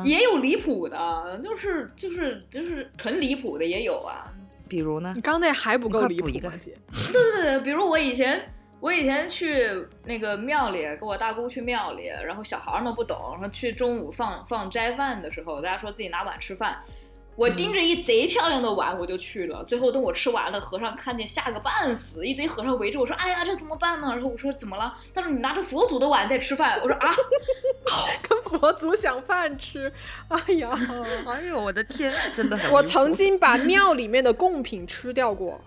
也有离谱的，就是就是就是纯离谱的也有啊。比如呢？你刚那还不够离谱一个姐。对对对，比如我以前我以前去那个庙里，跟我大姑去庙里，然后小孩们不懂，然后去中午放放斋饭的时候，大家说自己拿碗吃饭。我盯着一贼漂亮的碗，我就去了。最后等我吃完了，和尚看见吓个半死，一堆和尚围着我说：“哎呀，这怎么办呢？”然后我说：“怎么了？”他说：“你拿着佛祖的碗在吃饭。”我说：“啊，跟佛祖抢饭吃。”哎呀，哎呦，我的天，真的很。我曾经把庙里面的贡品吃掉过。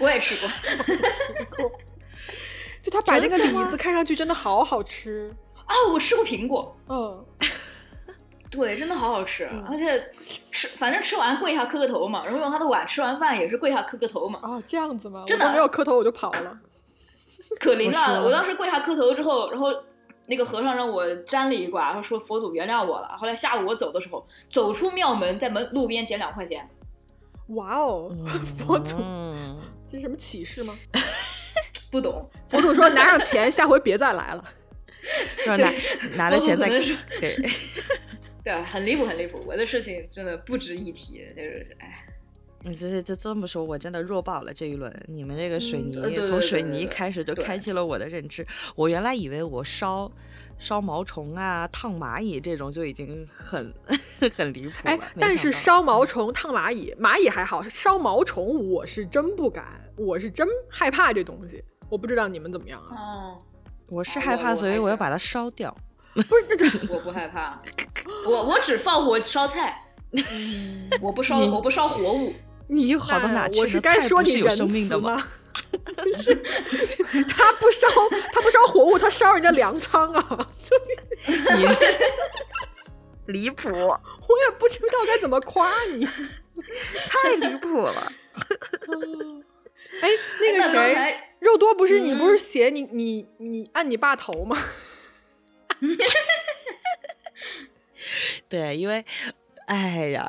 我也吃过。就他摆那个李子，看上去真的好好吃啊！我吃过苹果，嗯，对，真的好好吃，而且吃反正吃完跪下磕个头嘛，然后用他的碗吃完饭也是跪下磕个头嘛。啊，这样子吗？真的没有磕头我就跑了，可灵了！我当时跪下磕头之后，然后那个和尚让我沾了一卦，他说佛祖原谅我了。后来下午我走的时候，走出庙门，在门路边捡两块钱。哇哦，佛祖，这是什么启示吗？不懂。佛祖说拿上钱，下回别再来了。说拿拿了钱再对对，很离谱，很离谱。我的事情真的不值一提，就是哎。你这这这么说，我真的弱爆了这一轮。你们这个水泥，从水泥开始就开启了我的认知。我原来以为我烧烧毛虫啊、烫蚂蚁这种就已经很 很离谱了。哎，但是烧毛虫、烫蚂蚁，蚂蚁还好，烧毛虫我是真不敢，我是真害怕这东西。我不知道你们怎么样啊？哦，我是害怕，所以我要把它烧掉。不是，我不害怕，我我只放火烧菜，我不烧，我不烧活物。你好到哪去？我是该说你仁慈吗？他不烧，他不烧活物，他烧人家粮仓啊！你离谱，我也不知道该怎么夸你，太离谱了。哎，那个谁，肉多不是你不是写你你你按你爸头吗？对，因为，哎呀。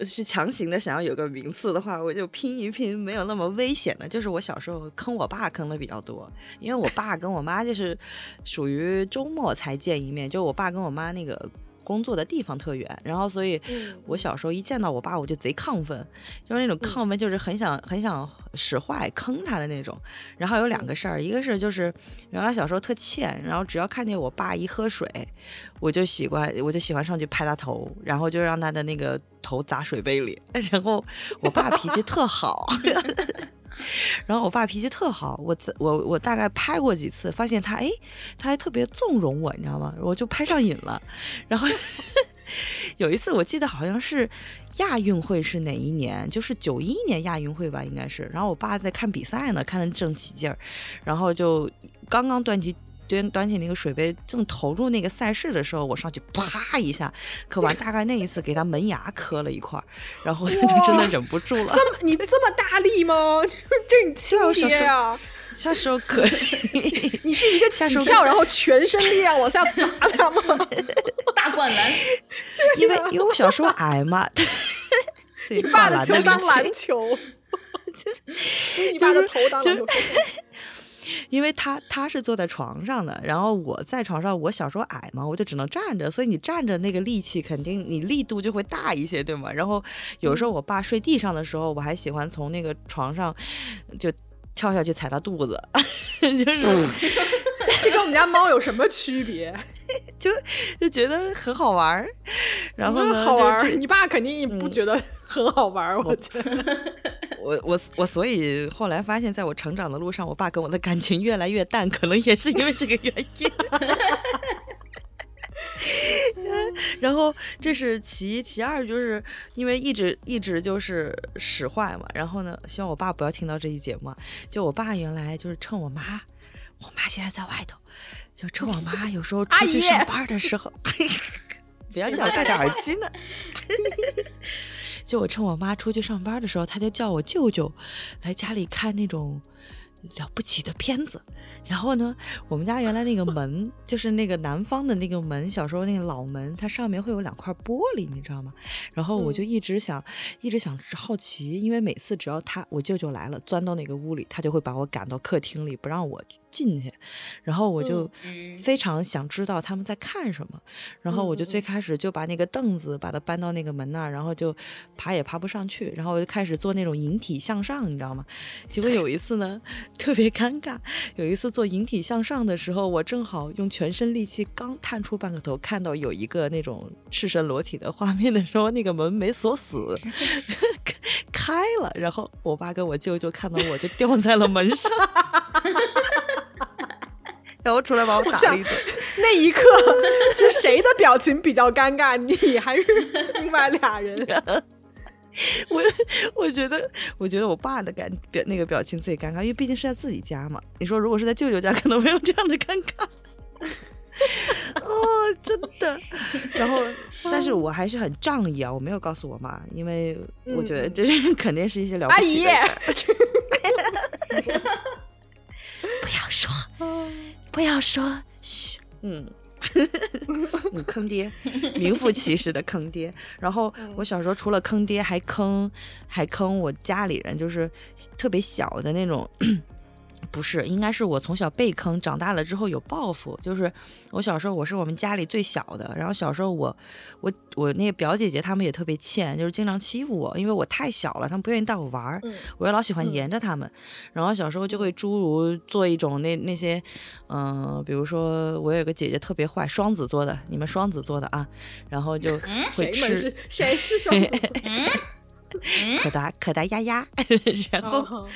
是强行的想要有个名次的话，我就拼一拼，没有那么危险的。就是我小时候坑我爸坑的比较多，因为我爸跟我妈就是属于周末才见一面，就我爸跟我妈那个。工作的地方特远，然后所以，我小时候一见到我爸，我就贼亢奋，就是那种亢奋，就是很想很想使坏坑他的那种。然后有两个事儿，一个是就是原来小时候特欠，然后只要看见我爸一喝水，我就喜欢我就喜欢上去拍他头，然后就让他的那个头砸水杯里。然后我爸脾气特好。然后我爸脾气特好，我我我大概拍过几次，发现他哎，他还特别纵容我，你知道吗？我就拍上瘾了。然后 有一次我记得好像是亚运会是哪一年？就是九一年亚运会吧，应该是。然后我爸在看比赛呢，看得正起劲儿，然后就刚刚端起。端端起那个水杯，正投入那个赛事的时候，我上去啪一下磕完，大概那一次给他门牙磕了一块儿，然后他就真的忍不住了。这么你这么大力吗？这你亲爹呀！下时候可以，你是一个起跳，然后全身力量往下砸他吗？大灌篮。因为因为我小时候矮嘛。你爸的球当篮球。你爸的头当篮球。因为他他是坐在床上的，然后我在床上，我小时候矮嘛，我就只能站着，所以你站着那个力气肯定你力度就会大一些，对吗？然后有时候我爸睡地上的时候，我还喜欢从那个床上就跳下去踩他肚子，就是 这跟我们家猫有什么区别？就就觉得很好玩儿，然后呢，好玩儿。你爸肯定不觉得很好玩儿，我觉得。我我我，所以后来发现，在我成长的路上，我爸跟我的感情越来越淡，可能也是因为这个原因。然后这是其一，其二就是因为一直一直就是使坏嘛。然后呢，希望我爸不要听到这一节目。就我爸原来就是趁我妈，我妈现在在外头，就趁我妈有时候出去上班的时候，不要叫我戴着耳机呢。就我趁我妈出去上班的时候，他就叫我舅舅来家里看那种了不起的片子。然后呢，我们家原来那个门 就是那个南方的那个门，小时候那个老门，它上面会有两块玻璃，你知道吗？然后我就一直想，一直想好奇，因为每次只要他我舅舅来了，钻到那个屋里，他就会把我赶到客厅里，不让我。进去，然后我就非常想知道他们在看什么，然后我就最开始就把那个凳子把它搬到那个门那儿，然后就爬也爬不上去，然后我就开始做那种引体向上，你知道吗？结果有一次呢，特别尴尬，有一次做引体向上的时候，我正好用全身力气刚探出半个头，看到有一个那种赤身裸体的画面的时候，那个门没锁死，开了，然后我爸跟我舅舅看到我就掉在了门上。然后出来把我打了一顿。那一刻，就谁的表情比较尴尬？你还是另外俩人？我我觉得，我觉得我爸的感表那个表情最尴尬，因为毕竟是在自己家嘛。你说如果是在舅舅家，可能没有这样的尴尬。哦，真的。然后，但是我还是很仗义啊，我没有告诉我妈，因为我觉得这是肯定是一些了不起的。阿姨，不要说，不要说，嘘，嗯。你 坑爹，名副其实的坑爹。然后我小时候除了坑爹，还坑，还坑我家里人，就是特别小的那种。不是，应该是我从小被坑，长大了之后有报复。就是我小时候，我是我们家里最小的，然后小时候我，我，我那个表姐姐她们也特别欠，就是经常欺负我，因为我太小了，她们不愿意带我玩儿，我又老喜欢黏着她们，然后小时候就会诸如做一种那那些，嗯，比如说我有个姐姐特别坏，双子座的，你们双子座的啊，然后就会吃谁是双子？可达可达鸭鸭，然后，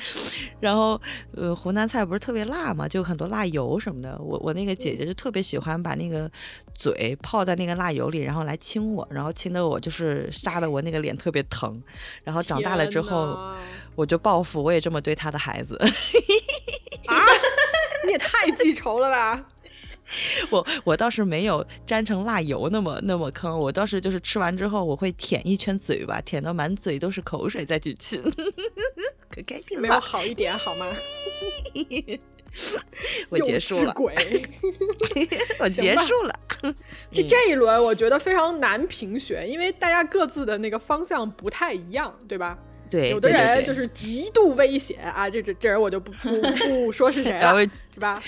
然后，呃，湖南菜不是特别辣嘛，就很多辣油什么的。我我那个姐姐就特别喜欢把那个嘴泡在那个辣油里，然后来亲我，然后亲的我就是杀的我那个脸特别疼。然后长大了之后，我就报复，我也这么对她的孩子。啊，你也太记仇了吧！我我倒是没有沾成辣油那么那么坑，我倒是就是吃完之后我会舔一圈嘴巴，舔到满嘴都是口水再去亲，可开心了。没有好一点好吗？我结束了，鬼，我结束了。这这一轮我觉得非常难评选，因为大家各自的那个方向不太一样，对吧？对，有的人就是极度危险啊，这这这人我就不不不说是谁了，是吧？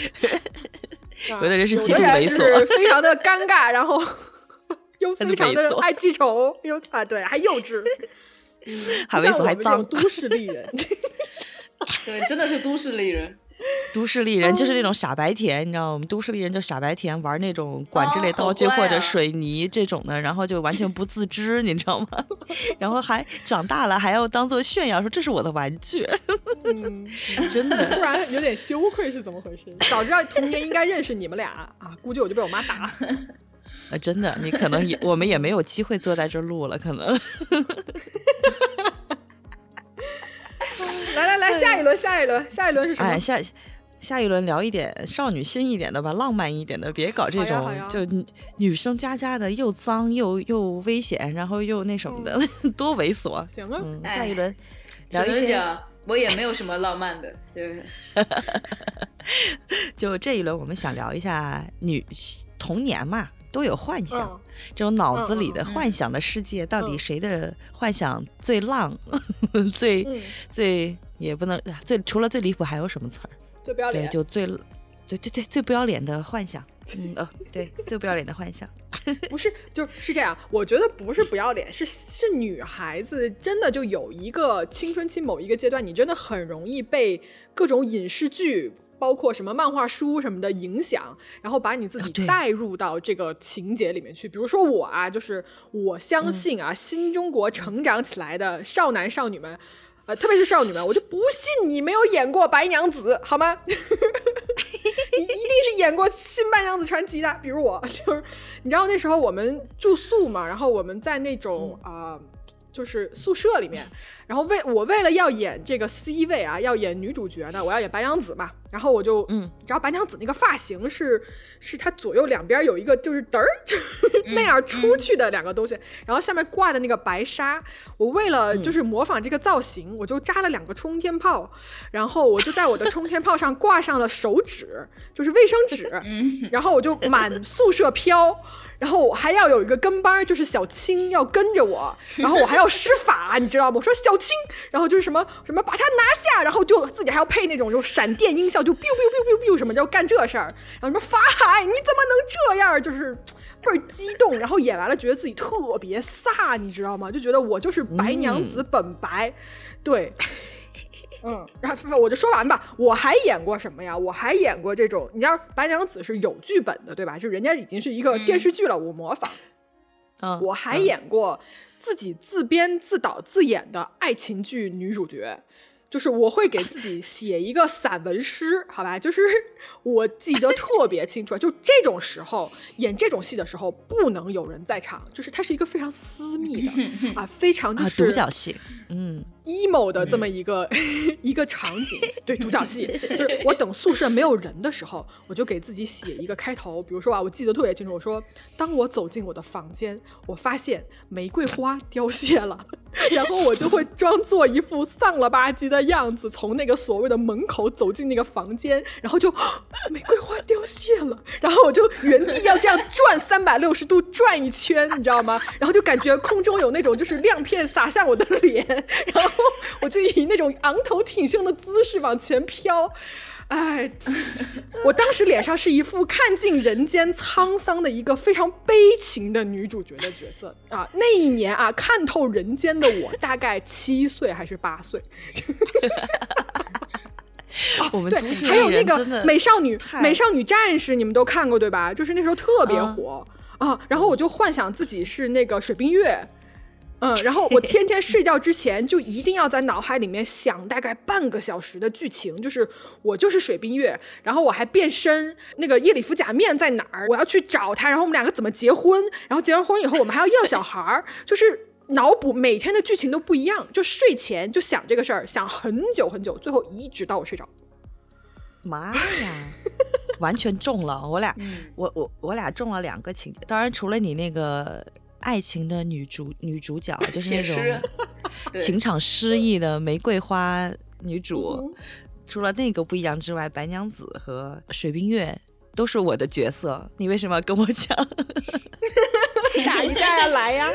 有的人是极度猥琐，非常的尴尬，然后 又非常的爱记仇，又啊对，还幼稚，还猥琐还脏，都市丽人，对，真的是都市丽人。都市丽人就是那种傻白甜，你知道吗，我们都市丽人就傻白甜，玩那种管制类道具或者水泥这种的，然后就完全不自知，你知道吗？然后还长大了还要当做炫耀，说这是我的玩具。嗯，真的，突然有点羞愧，是怎么回事？早知道童年应该认识你们俩啊，估计我就被我妈打死。呃，真的，你可能也我们也没有机会坐在这录了，可能。下一轮，下一轮，下一轮是什么？哎，下下一轮聊一点少女心一点的吧，浪漫一点的，别搞这种就女生家家的又脏又又危险，然后又那什么的，多猥琐。行啊，下一轮聊一些，我也没有什么浪漫的，对不对？就这一轮，我们想聊一下女童年嘛。都有幻想，这种脑子里的幻想的世界，到底谁的幻想最浪，最最也不能最除了最离谱还有什么词儿？最不要脸，对，就最对对对最不要脸的幻想。嗯哦，对，最不要脸的幻想。不是，就是这样。我觉得不是不要脸，是是女孩子真的就有一个青春期某一个阶段，你真的很容易被各种影视剧。包括什么漫画书什么的影响，然后把你自己带入到这个情节里面去。比如说我啊，就是我相信啊，新中国成长起来的少男少女们，呃，特别是少女们，我就不信你没有演过白娘子，好吗？你一定是演过《新白娘子传奇》的。比如我，就是你知道那时候我们住宿嘛，然后我们在那种啊。就是宿舍里面，然后为我为了要演这个 C 位啊，要演女主角呢，我要演白娘子嘛，然后我就，嗯，你知道白娘子那个发型是，是她左右两边有一个就是嘚儿 那样出去的两个东西，然后下面挂的那个白纱，我为了就是模仿这个造型，我就扎了两个冲天炮，然后我就在我的冲天炮上挂上了手纸，就是卫生纸，然后我就满宿舍飘。然后我还要有一个跟班，就是小青要跟着我，然后我还要施法，你知道吗？我说小青，然后就是什么什么把他拿下，然后就自己还要配那种就闪电音效，就 biu biu biu biu biu 什么，就干这事儿。然后什么法海，你怎么能这样？就是倍儿激动。然后演完了，觉得自己特别飒，你知道吗？就觉得我就是白娘子本白，对。嗯，然后我就说完吧。我还演过什么呀？我还演过这种，你知道白娘子是有剧本的，对吧？就人家已经是一个电视剧了，我模仿。嗯，我还演过自己自编自导自演的爱情剧女主角，就是我会给自己写一个散文诗，好吧？就是 我记得特别清楚，就这种时候演这种戏的时候，不能有人在场，就是它是一个非常私密的啊，非常就是独角戏，嗯。Emo 的这么一个 一个场景，对独角戏，就是我等宿舍没有人的时候，我就给自己写一个开头，比如说啊，我记得特别清楚，我说当我走进我的房间，我发现玫瑰花凋谢了，然后我就会装作一副丧了吧唧的样子，从那个所谓的门口走进那个房间，然后就玫瑰花凋谢了，然后我就原地要这样转三百六十度转一圈，你知道吗？然后就感觉空中有那种就是亮片洒向我的脸，然后。我就以那种昂头挺胸的姿势往前飘，哎，我当时脸上是一副看尽人间沧桑的一个非常悲情的女主角的角色啊。那一年啊，看透人间的我大概七岁还是八岁。我们对，还有那个美少女美少女战士，你们都看过对吧？就是那时候特别火啊。然后我就幻想自己是那个水冰月。嗯，然后我天天睡觉之前就一定要在脑海里面想大概半个小时的剧情，就是我就是水冰月，然后我还变身，那个夜里服假面在哪儿？我要去找他，然后我们两个怎么结婚？然后结完婚以后我们还要要小孩儿，就是脑补每天的剧情都不一样，就睡前就想这个事儿，想很久很久，最后一直到我睡着。妈呀，完全中了！我俩，我我我俩中了两个情节，当然除了你那个。爱情的女主女主角 就是那种 情场失意的玫瑰花女主，除了那个不一样之外，白娘子和水冰月都是我的角色。你为什么要跟我讲？打一架呀，来呀！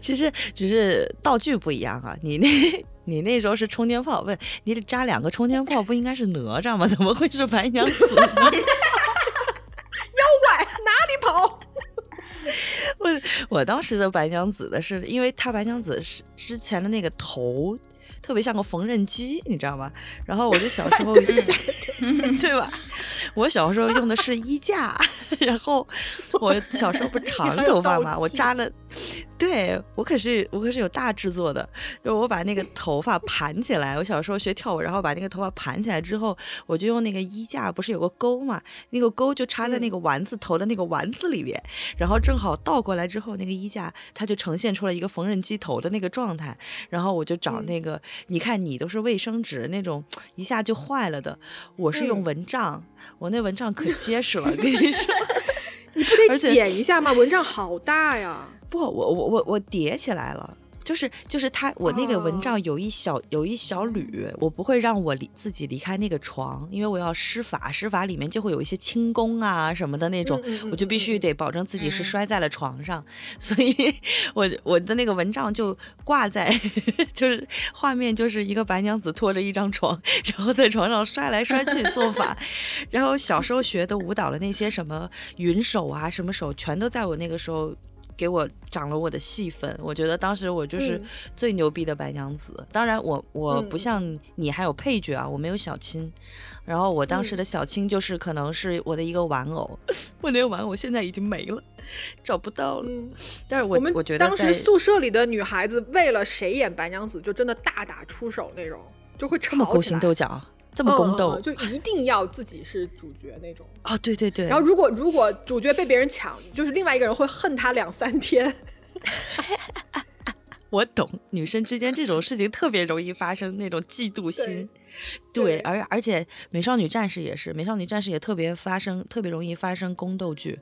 其实只是道具不一样啊。你那，你那时候是冲天炮，问你得扎两个冲天炮，不应该是哪吒吗？怎么会是白娘子？妖怪哪里跑？我我当时的白娘子的是，因为她白娘子是之前的那个头。特别像个缝纫机，你知道吗？然后我就小时候，对吧？我小时候用的是衣架，然后我小时候不是长头发嘛，我扎了，对我可是我可是有大制作的，就是我把那个头发盘起来。我小时候学跳舞，然后把那个头发盘起来之后，我就用那个衣架，不是有个钩嘛？那个钩就插在那个丸子头的那个丸子里边，然后正好倒过来之后，那个衣架它就呈现出了一个缝纫机头的那个状态。然后我就找那个。你看，你都是卫生纸那种一下就坏了的，我是用蚊帐，我那蚊帐可 结实了，跟你说，你不得剪一下吗？蚊帐好大呀！不，我我我我叠起来了。就是就是他，我那个蚊帐有一小有一小缕，我不会让我离自己离开那个床，因为我要施法，施法里面就会有一些轻功啊什么的那种，我就必须得保证自己是摔在了床上，所以我我的那个蚊帐就挂在，就是画面就是一个白娘子拖着一张床，然后在床上摔来摔去做法，然后小时候学的舞蹈的那些什么云手啊什么手，全都在我那个时候。给我涨了我的戏份，我觉得当时我就是最牛逼的白娘子。当然，我我不像你还有配角啊，我没有小青。然后我当时的小青就是可能是我的一个玩偶，我那个玩偶现在已经没了，找不到了。但是我们我觉得当时宿舍里的女孩子为了谁演白娘子，就真的大打出手那种，就会吵勾心斗角。这么宫斗，就一定要自己是主角那种啊！对对对。然后如果如果主角被别人抢，就是另外一个人会恨他两三天。我懂，女生之间这种事情特别容易发生那种嫉妒心。对，而而且美少女战士也是，美少女战士也特别发生，特别容易发生宫斗剧。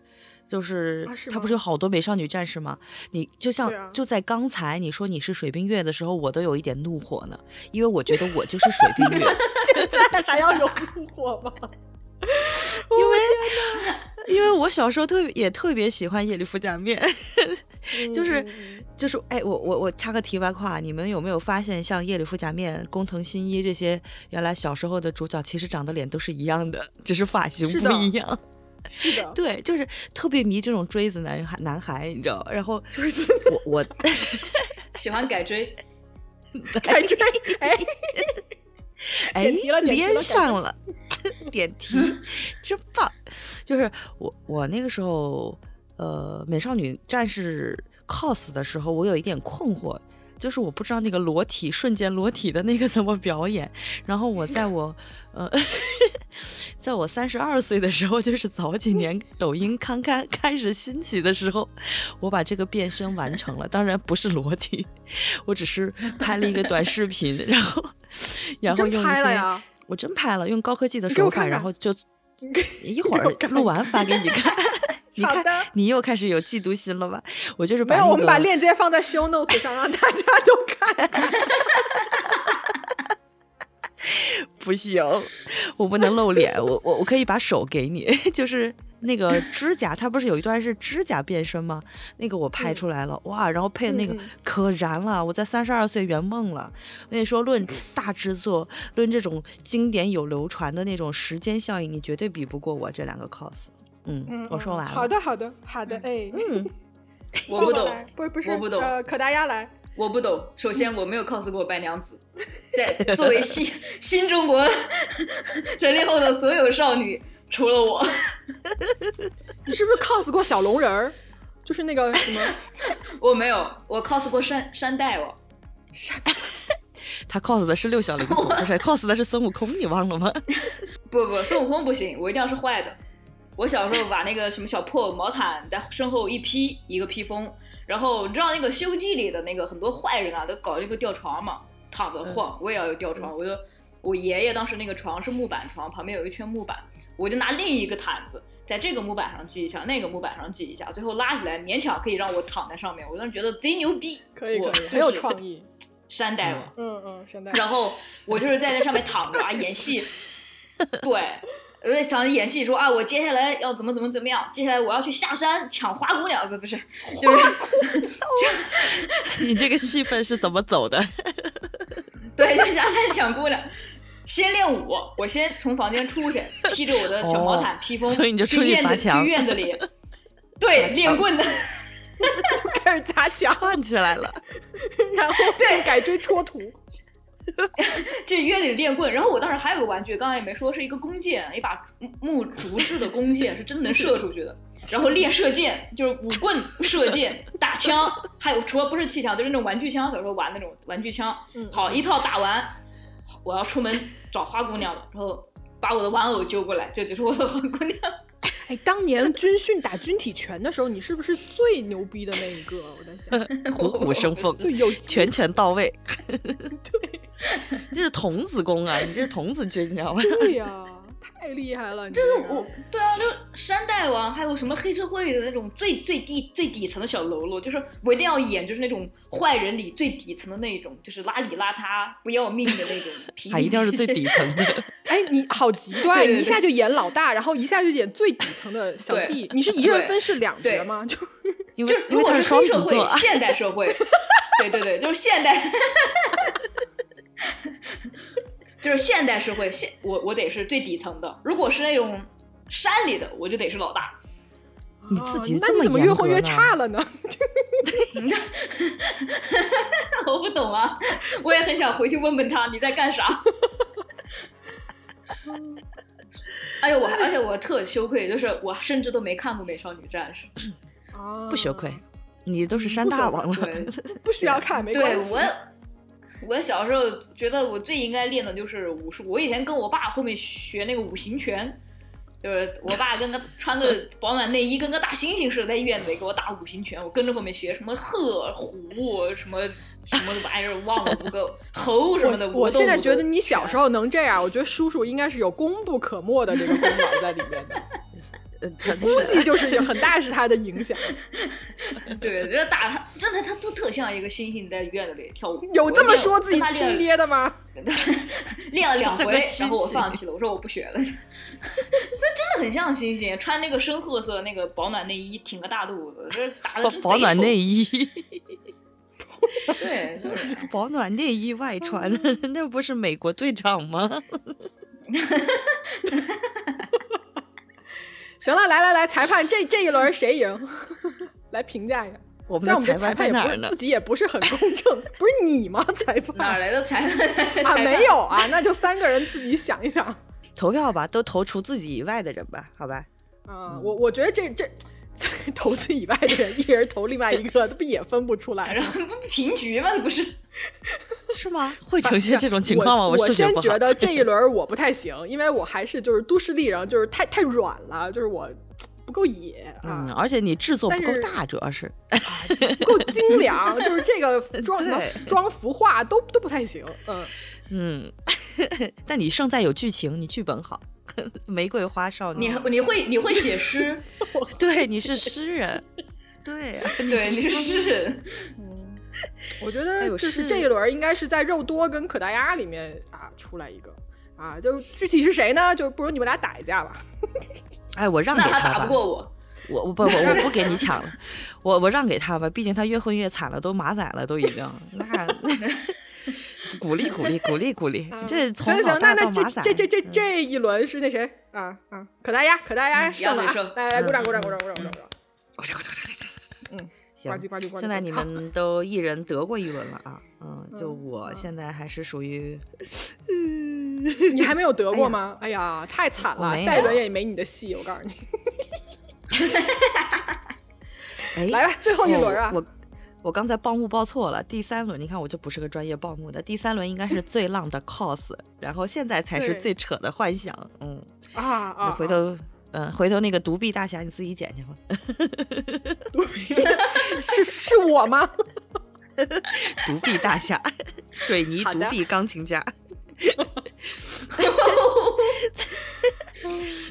就是他不是有好多美少女战士吗？你就像就在刚才你说你是水冰月的时候，我都有一点怒火呢，因为我觉得我就是水冰月。现在还要有怒火吗？因为因为我小时候特别也特别喜欢夜里夫假面，就是就是哎，我我我插个题外话，你们有没有发现像夜里夫假面、工藤新一这些原来小时候的主角，其实长的脸都是一样的，只是发型不一样。是的，对，就是特别迷这种锥子男孩，男孩，你知道？然后我我 喜欢改锥，改锥，哎，哎，连上了，点题，真棒！就是我我那个时候，呃，美少女战士 cos 的时候，我有一点困惑，就是我不知道那个裸体瞬间裸体的那个怎么表演。然后我在我呃，在我三十二岁的时候，就是早几年抖音刚刚开始兴起的时候，我把这个变身完成了。当然不是裸体，我只是拍了一个短视频，然后然后用一些我真拍了，用高科技的手法，然后就一会儿录完发给你看。你看，你又开始有嫉妒心了吧？我就是没有，我们把链接放在 show note 上，让大家都看。不行，我不能露脸。我我我可以把手给你，就是那个指甲，它不是有一段是指甲变身吗？那个我拍出来了，哇！然后配的那个可燃了，我在三十二岁圆梦了。我跟你说，论大制作，论这种经典有流传的那种时间效应，你绝对比不过我这两个 cos。嗯，嗯我说完了。好的，好的，好的，哎，嗯，我不懂，不是不是，我不懂。呃，可达鸭来，我不懂。首先，我没有 cos 过白娘子，在作为新新中国成立后的所有少女，除了我，你是不是 cos 过小龙人儿？就是那个什么？我没有，我 cos 过山山大王。山，他 cos 的是六小龄童，不是 cos 的是孙悟空，你忘了吗？不不，孙悟空不行，我一定要是坏的。我小时候把那个什么小破毛毯在身后一披，一个披风，然后你知道那个《西游记》里的那个很多坏人啊，都搞一个吊床嘛，躺着晃。我也要有吊床，我就我爷爷当时那个床是木板床，旁边有一圈木板，我就拿另一个毯子在这个木板上系一下，那个木板上系一下，最后拉起来勉强可以让我躺在上面。我当时觉得贼牛逼，可以可以，很有创意，山大王，嗯嗯，山大王。然后我就是在那上面躺着啊演戏，对。我在想演戏，说啊，我接下来要怎么怎么怎么样？接下来我要去下山抢花姑娘，不不是，就是 你这个戏份是怎么走的？对，去下山抢姑娘，先练武。我先从房间出去，披着我的小毛毯、披风，所以你就出去砸墙，去院子里，对，练棍的，开始砸墙，串起来了，然后对改追戳土。就约里练棍，然后我当时还有个玩具，刚才也没说，是一个弓箭，一把木竹制的弓箭，是真的能射出去的。然后练射箭，就是舞棍射箭、打枪，还有除了不是气枪，就是那种玩具枪，小时候玩那种玩具枪。好，一套打完，我要出门找花姑娘了，然后把我的玩偶揪过来，这就是我的花姑娘。哎，当年军训打军体拳的时候，你是不是最牛逼的那一个？我在想，虎虎生风，就有拳拳到位。对。这是童子功啊！你这是童子军，你知道吗？对呀，太厉害了！就是我，对啊，就是山大王，还有什么黑社会的那种最最低最底层的小喽啰，就是我一定要演，就是那种坏人里最底层的那种，就是邋里邋遢不要命的那种。还一定要是最底层的。哎，你好极端，你一下就演老大，然后一下就演最底层的小弟。你是一人分饰两角吗？就因为如果是黑社会，现代社会，对对对，就是现代。就是现代社会，现我我得是最底层的。如果是那种山里的，我就得是老大。你自己这么怎么越混越差了呢？我不懂啊，我也很想回去问问他你在干啥。哎呦，我还而且我特羞愧，就是我甚至都没看过《美少女战士》。不羞愧，你都是山大王了，不需要看，没关系。我。我小时候觉得我最应该练的就是武术。我以前跟我爸后面学那个五行拳，就是我爸跟个穿个 保暖内衣，跟个大猩猩似的，在院子里给我打五行拳。我跟着后面学什么鹤、虎什么什么玩意儿，忘了五个猴什么的。我现在觉得你小时候能这样，我觉得叔叔应该是有功不可没的这个功劳在里面的。估计就是很大是他的影响。对，这打他，真的他都特像一个猩猩在院子里跳舞。有这么说自己亲爹的吗？练了两回，然后我放弃了，我说我不学了。这真的很像猩猩，穿那个深褐色那个保暖内衣，挺个大肚子，这打的保暖内衣。对，保暖内衣外穿，那不是美国队长吗？行了，来来来，裁判，这这一轮谁赢？来评价一下。我们的裁判也不自己也不是很公正，不是你吗？裁判哪来的裁判啊？没有啊，那就三个人自己想一想，投票吧，都投除自己以外的人吧，好吧？嗯，我我觉得这这投资以外的人，一人投另外一个，他不也分不出来？然后平局吗？不是，是吗？会呈现这种情况吗？我我先觉得 这一轮我不太行，因为我还是就是都市丽人，就是太太软了，就是我不够野啊。而且你制作不够大，主要是不够精良，就是这个装什么装幅画都都不太行。嗯嗯，但你胜在有剧情，你剧本好。玫瑰花少女，你你会你会写诗？对，你是诗人。对，对，你是诗人。嗯，我觉得就是这一轮应该是在肉多跟可达鸭里面啊出来一个啊，就具体是谁呢？就不如你们俩打一架吧。哎，我让给他吧。打不过我，我我不不我不给你抢了，我我让给他吧，毕竟他越混越惨了，都马仔了，都已经那。鼓励鼓励鼓励鼓励，这从行，那那这这这这这一轮是那谁啊啊？可大鸭可大鸭胜了，来来鼓掌鼓掌鼓掌鼓掌鼓掌鼓掌鼓掌鼓掌鼓掌！嗯，行，现在你们 都一人得过一轮了啊，嗯，就我现在还是属于，你还没有得过吗？哎呀，太惨了，下一轮也没你的戏，我告诉你。来吧，最后一轮啊！我。我刚才报幕报错了，第三轮你看我就不是个专业报幕的，第三轮应该是最浪的 cos，然后现在才是最扯的幻想，嗯啊啊，回头嗯回头那个独臂大侠你自己剪去吧，是是我吗？独臂大侠，水泥独臂钢琴家，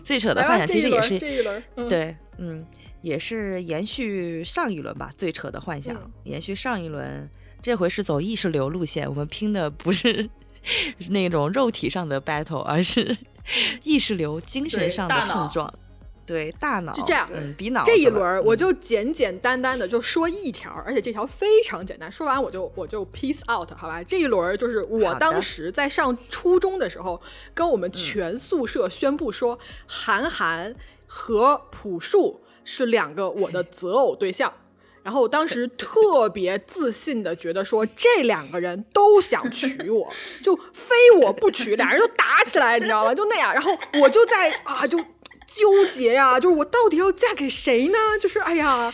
最扯的幻想其实也是这一轮，对，嗯。也是延续上一轮吧，最扯的幻想。延续上一轮，这回是走意识流路线。我们拼的不是 那种肉体上的 battle，而是 意识流、精神上的碰撞。对，大脑是这样。嗯，比脑这一轮我就简简单单的就说一条，而且这条非常简单。说完我就我就 peace out，好吧？这一轮就是我当时在上初中的时候，跟我们全宿舍宣布说，韩寒和朴树。是两个我的择偶对象，然后我当时特别自信的觉得说这两个人都想娶我，就非我不娶，俩人就打起来，你知道吗？就那样，然后我就在啊，就纠结呀，就是我到底要嫁给谁呢？就是哎呀，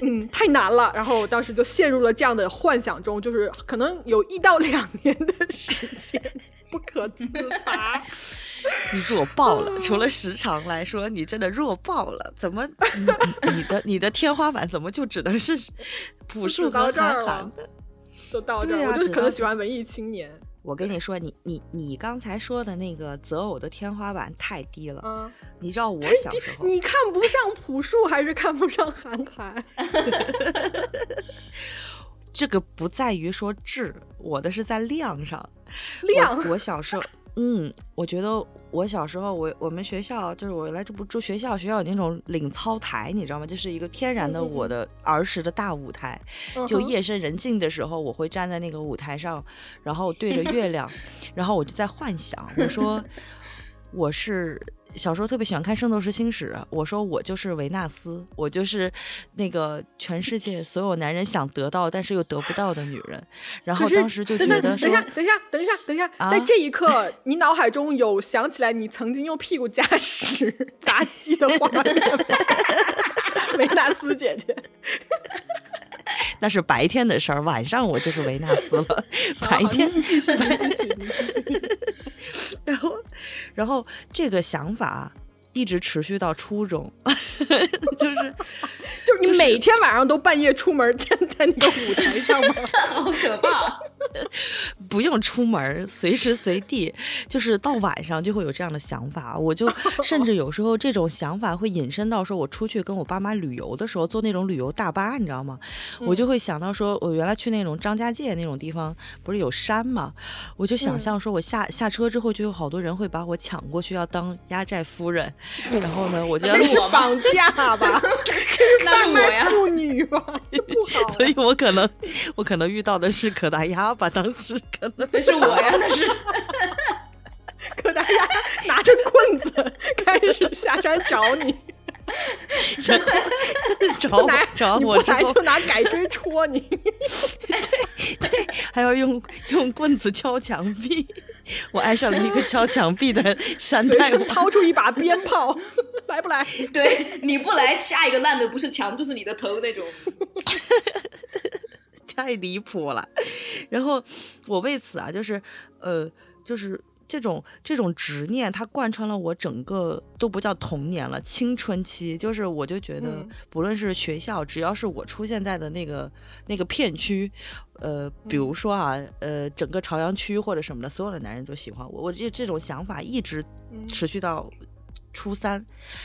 嗯，太难了。然后当时就陷入了这样的幻想中，就是可能有一到两年的时间不可自拔。你弱爆了！除了时长来说，你真的弱爆了。怎么，你你的你的天花板怎么就只能是朴树和韩寒的？就到这儿，我就是可能喜欢文艺青年。我跟你说，你你你刚才说的那个择偶的天花板太低了。嗯，你知道我小时候，你看不上朴树还是看不上韩寒？这个不在于说质，我的是在量上。量，我小时候。嗯，我觉得我小时候，我我们学校就是我来这不住学校，学校有那种领操台，你知道吗？就是一个天然的我的儿时的大舞台。就夜深人静的时候，我会站在那个舞台上，然后对着月亮，然后我就在幻想，我说 我是。小时候特别喜欢看《圣斗士星矢》，我说我就是维纳斯，我就是那个全世界所有男人想得到但是又得不到的女人。然后当时就觉得，等一下，等一下，等一下，等一下，在这一刻，你脑海中有想起来你曾经用屁股夹屎 砸鸡的画面吗？维纳斯姐姐，那是白天的事儿，晚上我就是维纳斯了。白天继续，继续。然后，然后这个想法一直持续到初中，就是 就是你每天晚上都半夜出门站在那个舞台上吗？好可怕！不用出门，随时随地，就是到晚上就会有这样的想法。我就甚至有时候这种想法会引申到说，我出去跟我爸妈旅游的时候，坐那种旅游大巴，你知道吗？我就会想到说，我原来去那种张家界那种地方，不是有山吗？我就想象说，我下下车之后，就有好多人会把我抢过去，要当压寨夫人。然后呢，我就要我绑架吧，那是我呀，妇女吧，不好。所以我可能，我可能遇到的是可达鸭吧，当时可能。那是我呀，那是。可达鸭拿着棍子开始下山找你，找我找我，来就拿改锥戳你，对对，还要用用棍子敲墙壁。我爱上了一个敲墙壁的山大王，掏出一把鞭炮。来不来？对，你不来，下一个烂的不是墙就是你的头那种。太离谱了。然后我为此啊，就是呃，就是这种这种执念，它贯穿了我整个都不叫童年了，青春期。就是我就觉得，不论是学校，只要是我出现在的那个那个片区，呃，比如说啊，呃，整个朝阳区或者什么的，所有的男人都喜欢我。我这这种想法一直持续到初三，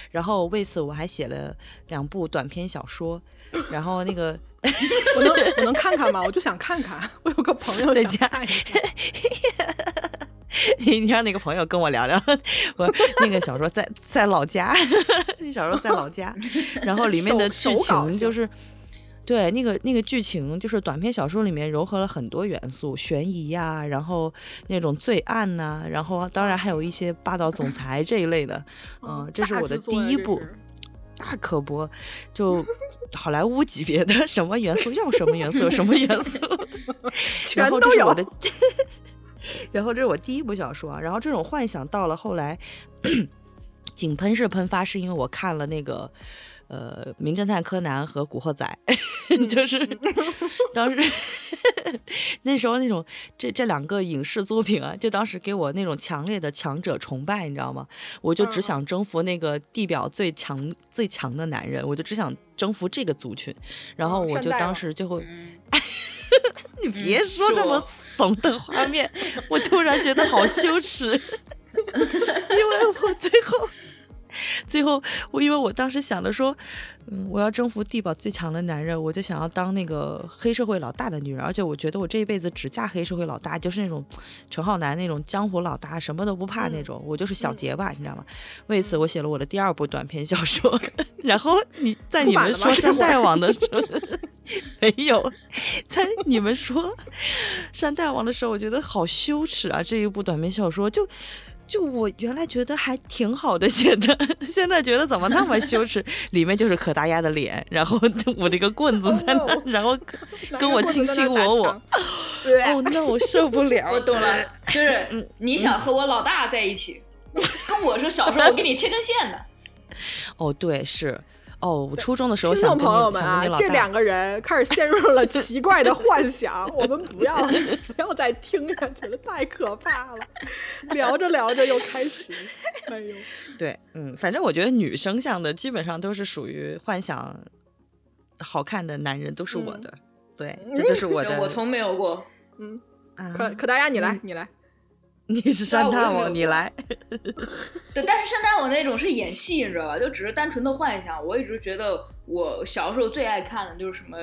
然后为此我还写了两部短篇小说，然后那个。我能我能看看吗？我就想看看，我有个朋友在家。你 你让那个朋友跟我聊聊，我那个小说在在老家，那小说在老家，然后里面的剧情就是，对那个那个剧情就是短篇小说里面糅合了很多元素，悬疑呀，然后那种罪案呐，然后当然还有一些霸道总裁这一类的，嗯，这是我的第一部。大可不，就好莱坞级别的什么元素要什么元素有什么元素，全都有。然后这是我第一部小说，然后这种幻想到了后来，井喷式喷发是因为我看了那个。呃，名侦探柯南和古惑仔，就是当时 那时候那种这这两个影视作品啊，就当时给我那种强烈的强者崇拜，你知道吗？我就只想征服那个地表最强最强的男人，我就只想征服这个族群，然后我就当时就会，你别说这么怂的画面，我突然觉得好羞耻，因为我最后。最后，我因为我当时想着说，嗯，我要征服地堡最强的男人，我就想要当那个黑社会老大的女人，而且我觉得我这一辈子只嫁黑社会老大，就是那种陈浩南那种江湖老大，什么都不怕那种，我就是小杰吧，你知道吗？为此，我写了我的第二部短篇小说。然后你在你们说山大王的时候，没有，在你们说山大王的时候，我觉得好羞耻啊！这一部短篇小说就。就我原来觉得还挺好的写的，现在觉得怎么那么羞耻？里面就是可达鸭的脸，然后我这个棍子在那，然后跟我卿卿我我。哦，那我受不了。我懂了，就是你想和我老大在一起，跟我说小时候我给你切根线的。哦，对，是。哦，我初中的时候，听众朋友们啊，这两个人开始陷入了 奇怪的幻想，我们不要 不要再听下去了，太可怕了。聊着聊着又开始，哎呦，对，嗯，反正我觉得女生像的基本上都是属于幻想好看的男人，都是我的，对，这就是我的，我从没有过，嗯，可可大家你来，你来。你是山大王，你来。对，但是山大王那种是演戏，你知道吧？就只是单纯的幻想。我一直觉得，我小时候最爱看的就是什么，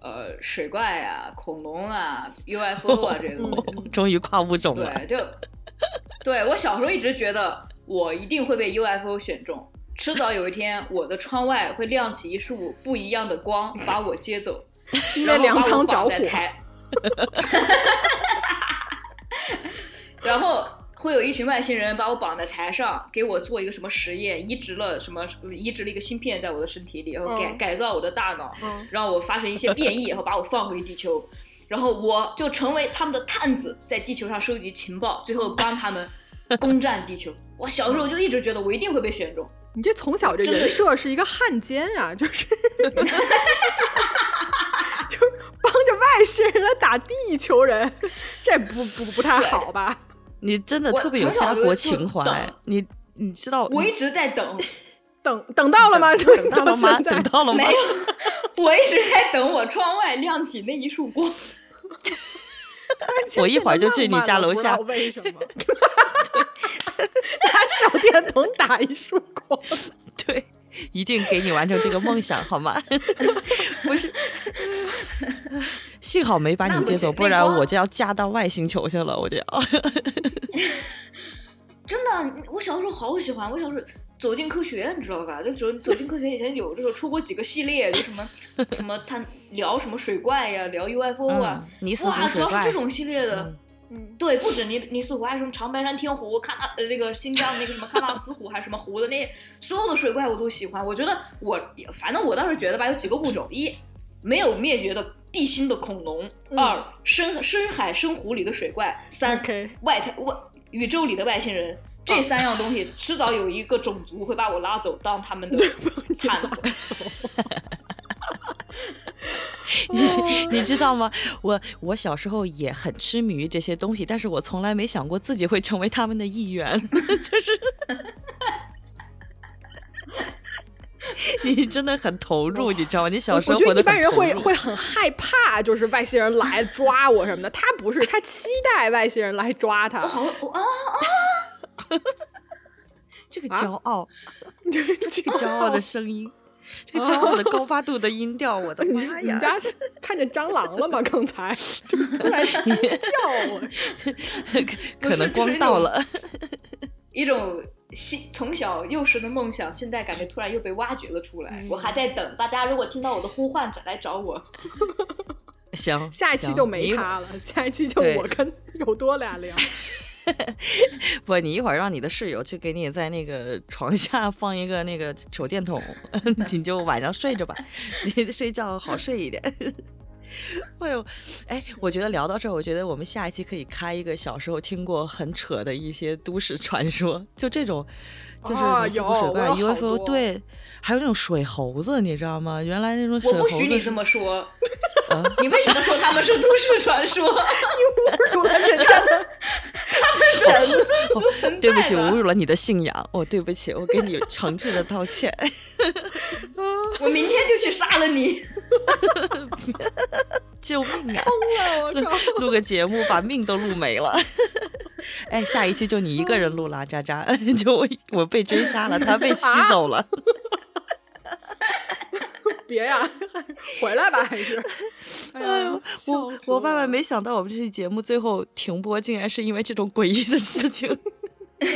呃，水怪啊、恐龙啊、UFO 啊这些东西。终于跨物种了。对，就对我小时候一直觉得，我一定会被 UFO 选中，迟早有一天，我的窗外会亮起一束不一样的光，把我接走，然后把我绑在台。然后会有一群外星人把我绑在台上，给我做一个什么实验，移植了什么，移植了一个芯片在我的身体里，然后改改造我的大脑，让我发生一些变异，然后把我放回地球，然后我就成为他们的探子，在地球上收集情报，最后帮他们攻占地球。我小时候就一直觉得我一定会被选中。你这从小这人设是一个汉奸啊，就是，就是帮着外星人来打地球人，这不不不太好吧？你真的特别有家国情怀，你你知道？我一直在等，等等到了吗？等到了吗？等到了吗？没有，我一直在等我窗外亮起那一束光。我一会儿就去你家楼下。为什么？拿手电筒打一束光。对，一定给你完成这个梦想，好吗？不是。幸好没把你接走，不然我就要嫁到外星球去了。我就要，真的，我小时候好喜欢。我小时候走进科学，你知道吧？就走走进科学以前有这个出过几个系列，就什么什么他聊什么水怪呀，聊 UFO 啊，哇，主要是这种系列的。嗯，对，不止尼尼斯湖，还有什么长白山天湖、喀纳呃那个新疆那个什么 喀纳斯湖，还是什么湖的那所有的水怪我都喜欢。我觉得我反正我倒是觉得吧，有几个物种一。没有灭绝的地心的恐龙，二深深海深湖里的水怪，三外太外宇宙里的外星人，这三样东西迟早有一个种族会把我拉走当他们的汉子。你你知道吗？我我小时候也很痴迷于这些东西，但是我从来没想过自己会成为他们的一员，就是。你真的很投入，你知道吗？你小时候我觉得一般人会会很害怕，就是外星人来抓我什么的。他不是，他期待外星人来抓他。好啊啊！这个骄傲，这个骄傲的声音，这个骄傲的高八度的音调，我的妈呀！你家看见蟑螂了吗？刚才就突然 叫我，可能光到了一种。从小幼时的梦想，现在感觉突然又被挖掘了出来。我还在等大家，如果听到我的呼唤，来找我。行，下一期就没他了，下一期就我跟有多俩聊。不，你一会儿让你的室友去给你在那个床下放一个那个手电筒，你就晚上睡着吧，你睡觉好睡一点。哎呦，哎，我觉得聊到这儿，我觉得我们下一期可以开一个小时候听过很扯的一些都市传说，就这种，就是有水怪、UFO，对，还有那种水猴子，你知道吗？原来那种水猴子，我不许你这么说，你为什么说他们是都市传说？你 侮辱了人家的，他们是真实存在对不起，侮辱了你的信仰，我对不起，我给你诚挚的道歉。我明天就去杀了你。救命啊！疯了，我靠！录个节目把命都录没了。哎，下一期就你一个人录了，渣渣，就我我被追杀了，他被吸走了。别呀，回来吧，还是？哎呦，我我万万没想到，我们这期节目最后停播，竟然是因为这种诡异的事情。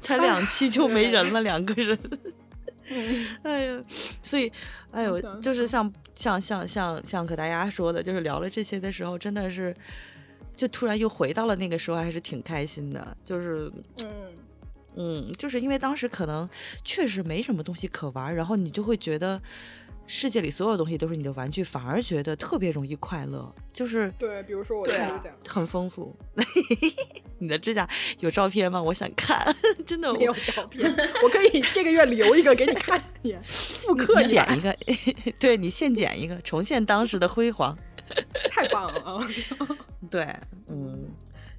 才两期就没人了，两个人。哎呀，所以，哎呦，就是像像像像像可大家说的，就是聊了这些的时候，真的是，就突然又回到了那个时候，还是挺开心的。就是，嗯嗯，就是因为当时可能确实没什么东西可玩，然后你就会觉得。世界里所有东西都是你的玩具，反而觉得特别容易快乐。就是对，比如说我的指甲很丰富。你的指甲有照片吗？我想看，真的没有照片。我可以这个月留一个给你看，你复刻剪一个，对你现剪一个，重现当时的辉煌。太棒了啊！对，嗯，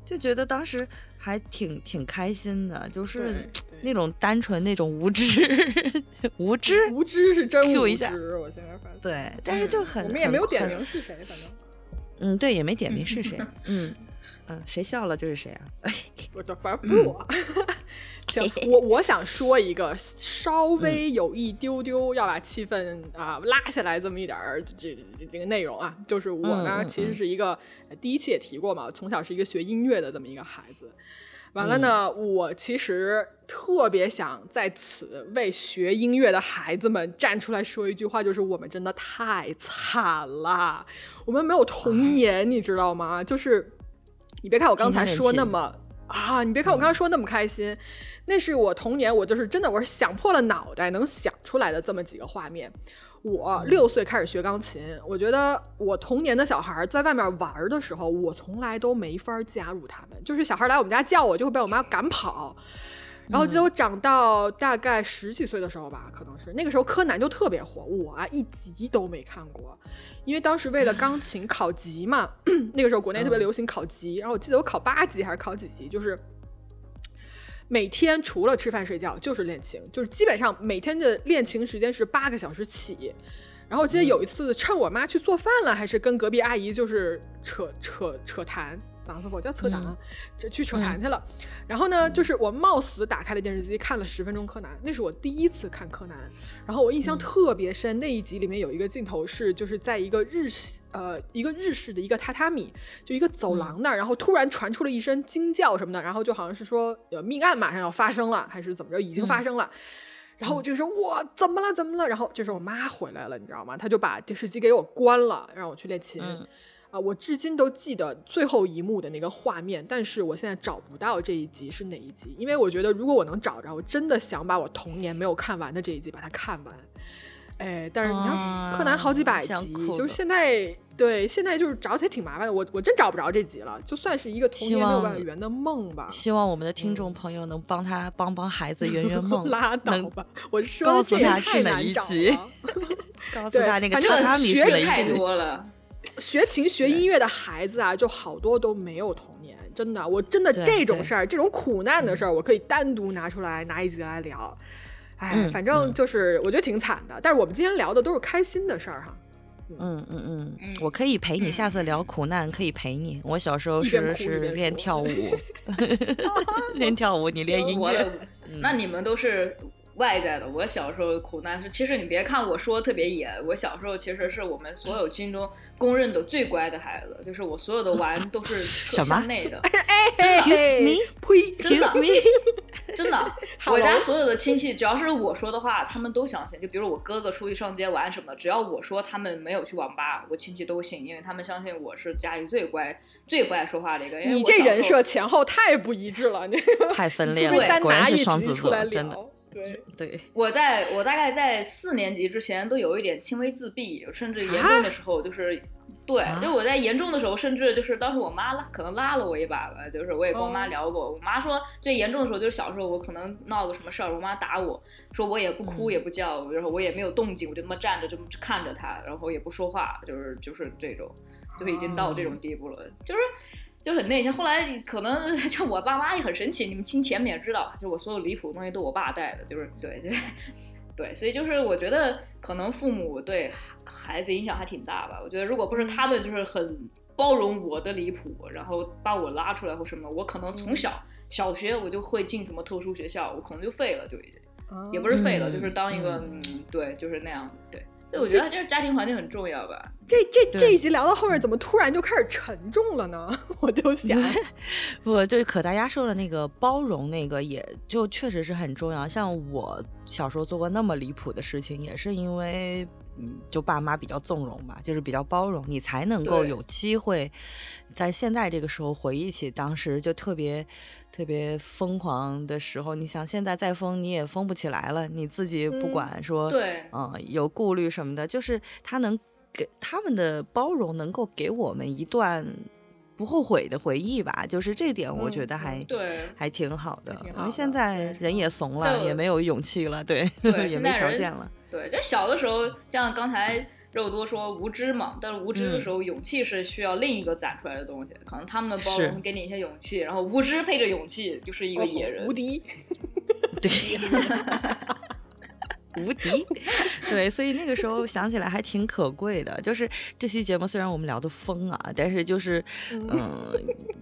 就觉得当时。还挺挺开心的，就是那种单纯那种无知，无知无知是真无知。我现在发现，对，但是就很我们也没有点名是谁，反正 嗯，对，也没点名是 谁，嗯嗯，谁笑了就是谁啊？不，反正不是我。行，我我想说一个稍微有一丢丢要把气氛啊拉下来这么一点儿这这个内容啊，就是我呢其实是一个第一期也提过嘛，从小是一个学音乐的这么一个孩子。完了呢，我其实特别想在此为学音乐的孩子们站出来说一句话，就是我们真的太惨了，我们没有童年，你知道吗？就是你别看我刚才说那么啊，你别看我刚才说那么开心。那是我童年，我就是真的，我是想破了脑袋能想出来的这么几个画面。我六岁开始学钢琴，我觉得我童年的小孩在外面玩的时候，我从来都没法加入他们。就是小孩来我们家叫我，就会被我妈赶跑。然后记得我长到大概十几岁的时候吧，可能是那个时候柯南就特别火，我啊一集都没看过，因为当时为了钢琴考级嘛，那个时候国内特别流行考级，然后我记得我考八级还是考几级，就是。每天除了吃饭睡觉就是练琴，就是基本上每天的练琴时间是八个小时起。然后我记得有一次趁我妈去做饭了，还是跟隔壁阿姨就是扯扯扯谈。咋说？我叫扯谈，就去扯谈去了。然后呢，就是我冒死打开了电视机，看了十分钟柯南。那是我第一次看柯南，然后我印象特别深。那一集里面有一个镜头是，就是在一个日呃一个日式的一个榻榻米，就一个走廊那儿，然后突然传出了一声惊叫什么的，然后就好像是说呃命案马上要发生了，还是怎么着，已经发生了。然后我就说哇，怎么了？怎么了？然后这时候我妈回来了，你知道吗？她就把电视机给我关了，让我去练琴。啊，我至今都记得最后一幕的那个画面，但是我现在找不到这一集是哪一集，因为我觉得如果我能找着，我真的想把我童年没有看完的这一集把它看完。哎，但是你看柯南好几百集，就是现在对，现在就是找起来挺麻烦的。我我真找不着这集了，就算是一个童年六万元的梦吧。希望我们的听众朋友能帮他帮帮孩子 圆圆梦，拉倒吧！我说告诉他是哪一集，告诉他那个榻榻米是哪一集。学琴学音乐的孩子啊，就好多都没有童年，真的，我真的这种事儿，这种苦难的事儿，我可以单独拿出来拿一集来聊。哎，反正就是我觉得挺惨的，但是我们今天聊的都是开心的事儿哈。嗯嗯嗯，我可以陪你。下次聊苦难可以陪你。我小时候是是练跳舞，练跳舞，你练音乐。那你们都是。外在的，我小时候苦难是，其实你别看我说特别野，我小时候其实是我们所有心中公认的最乖的孩子，就是我所有的玩都是什内的，真的，呸，真的，真的，我家所有的亲戚只要是我说的话，他们都相信。就比如我哥哥出去上街玩什么的，只要我说他们没有去网吧，我亲戚都信，因为他们相信我是家里最乖、最不爱说话的一个。你这人设前后太不一致了，你太分裂了，果然是双子座，真的。对。对，我在我大概在四年级之前都有一点轻微自闭，甚至严重的时候就是，对，就我在严重的时候，甚至就是当时我妈拉可能拉了我一把吧，就是我也跟我妈聊过，我妈说最严重的时候就是小时候我可能闹个什么事儿，我妈打我说我也不哭也不叫，然后我也没有动静，我就那么站着这么看着她，然后也不说话，就是就是这种，就是已经到这种地步了，就是。就很内向，后来可能 就我爸妈也很神奇，你们听前面也知道，就我所有离谱的东西都我爸带的，就是对，对 对，所以就是我觉得可能父母对孩子影响还挺大吧。我觉得如果不是他们就是很包容我的离谱，然后把我拉出来或什么，我可能从小小学我就会进什么特殊学校，我可能就废了，就已经，也不是废了，就是当一个，嗯，对，就是那样，对。我觉得就是家庭环境很重要吧。这这这一集聊到后面，怎么突然就开始沉重了呢？我就想，不，就可大家说的那个包容，那个也就确实是很重要。像我小时候做过那么离谱的事情，也是因为。嗯，就爸妈比较纵容吧，就是比较包容，你才能够有机会，在现在这个时候回忆起当时就特别特别疯狂的时候。你想现在再疯你也疯不起来了，你自己不管说，对，嗯，有顾虑什么的，就是他能给他们的包容，能够给我们一段不后悔的回忆吧。就是这点，我觉得还对，还挺好的。因为现在人也怂了，也没有勇气了，对，也没条件了。对，就小的时候，像刚才肉多说无知嘛，但是无知的时候，勇气是需要另一个攒出来的东西。可能他们的包容给你一些勇气，然后无知配着勇气就是一个野人，无敌。对，无敌。对，所以那个时候想起来还挺可贵的。就是这期节目虽然我们聊的疯啊，但是就是嗯，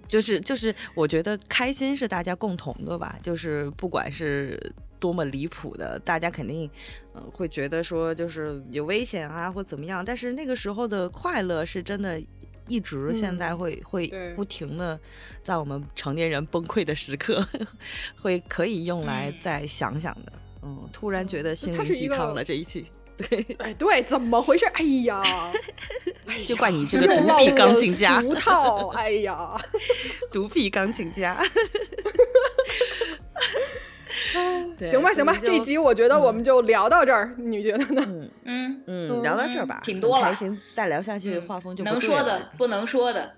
就是就是我觉得开心是大家共同的吧。就是不管是。多么离谱的，大家肯定，嗯，会觉得说就是有危险啊，或怎么样。但是那个时候的快乐是真的，一直现在会会不停的在我们成年人崩溃的时刻，会可以用来再想想的。嗯，突然觉得心灵鸡汤了这一期。对，哎，对，怎么回事？哎呀，就怪你这个独臂钢琴家。俗 套，哎呀，独臂钢琴家。行吧，行吧，这一集我觉得我们就聊到这儿，你觉得呢？嗯嗯，聊到这儿吧，挺多了，再聊下去画风就能说的不能说的，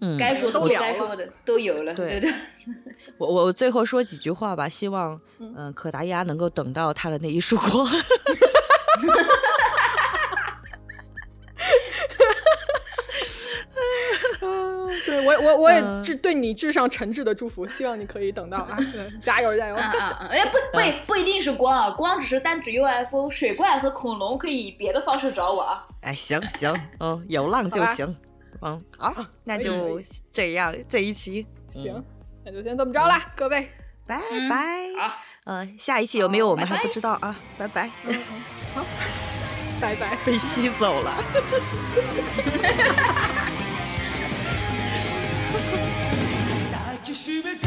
嗯，该说都聊该说的都有了，对对。我我最后说几句话吧，希望嗯可达鸭能够等到他的那一束光。对我我我也致对你致上诚挚的祝福，希望你可以等到啊，加油加油！啊啊！哎，不不不一定是光啊，光只是单指 UFO、水怪和恐龙，可以以别的方式找我啊。哎，行行，嗯，有浪就行，嗯，好，那就这样，这一期行，那就先这么着了，各位，拜拜。好，嗯，下一期有没有我们还不知道啊，拜拜。好，拜拜，被吸走了。抱きしめた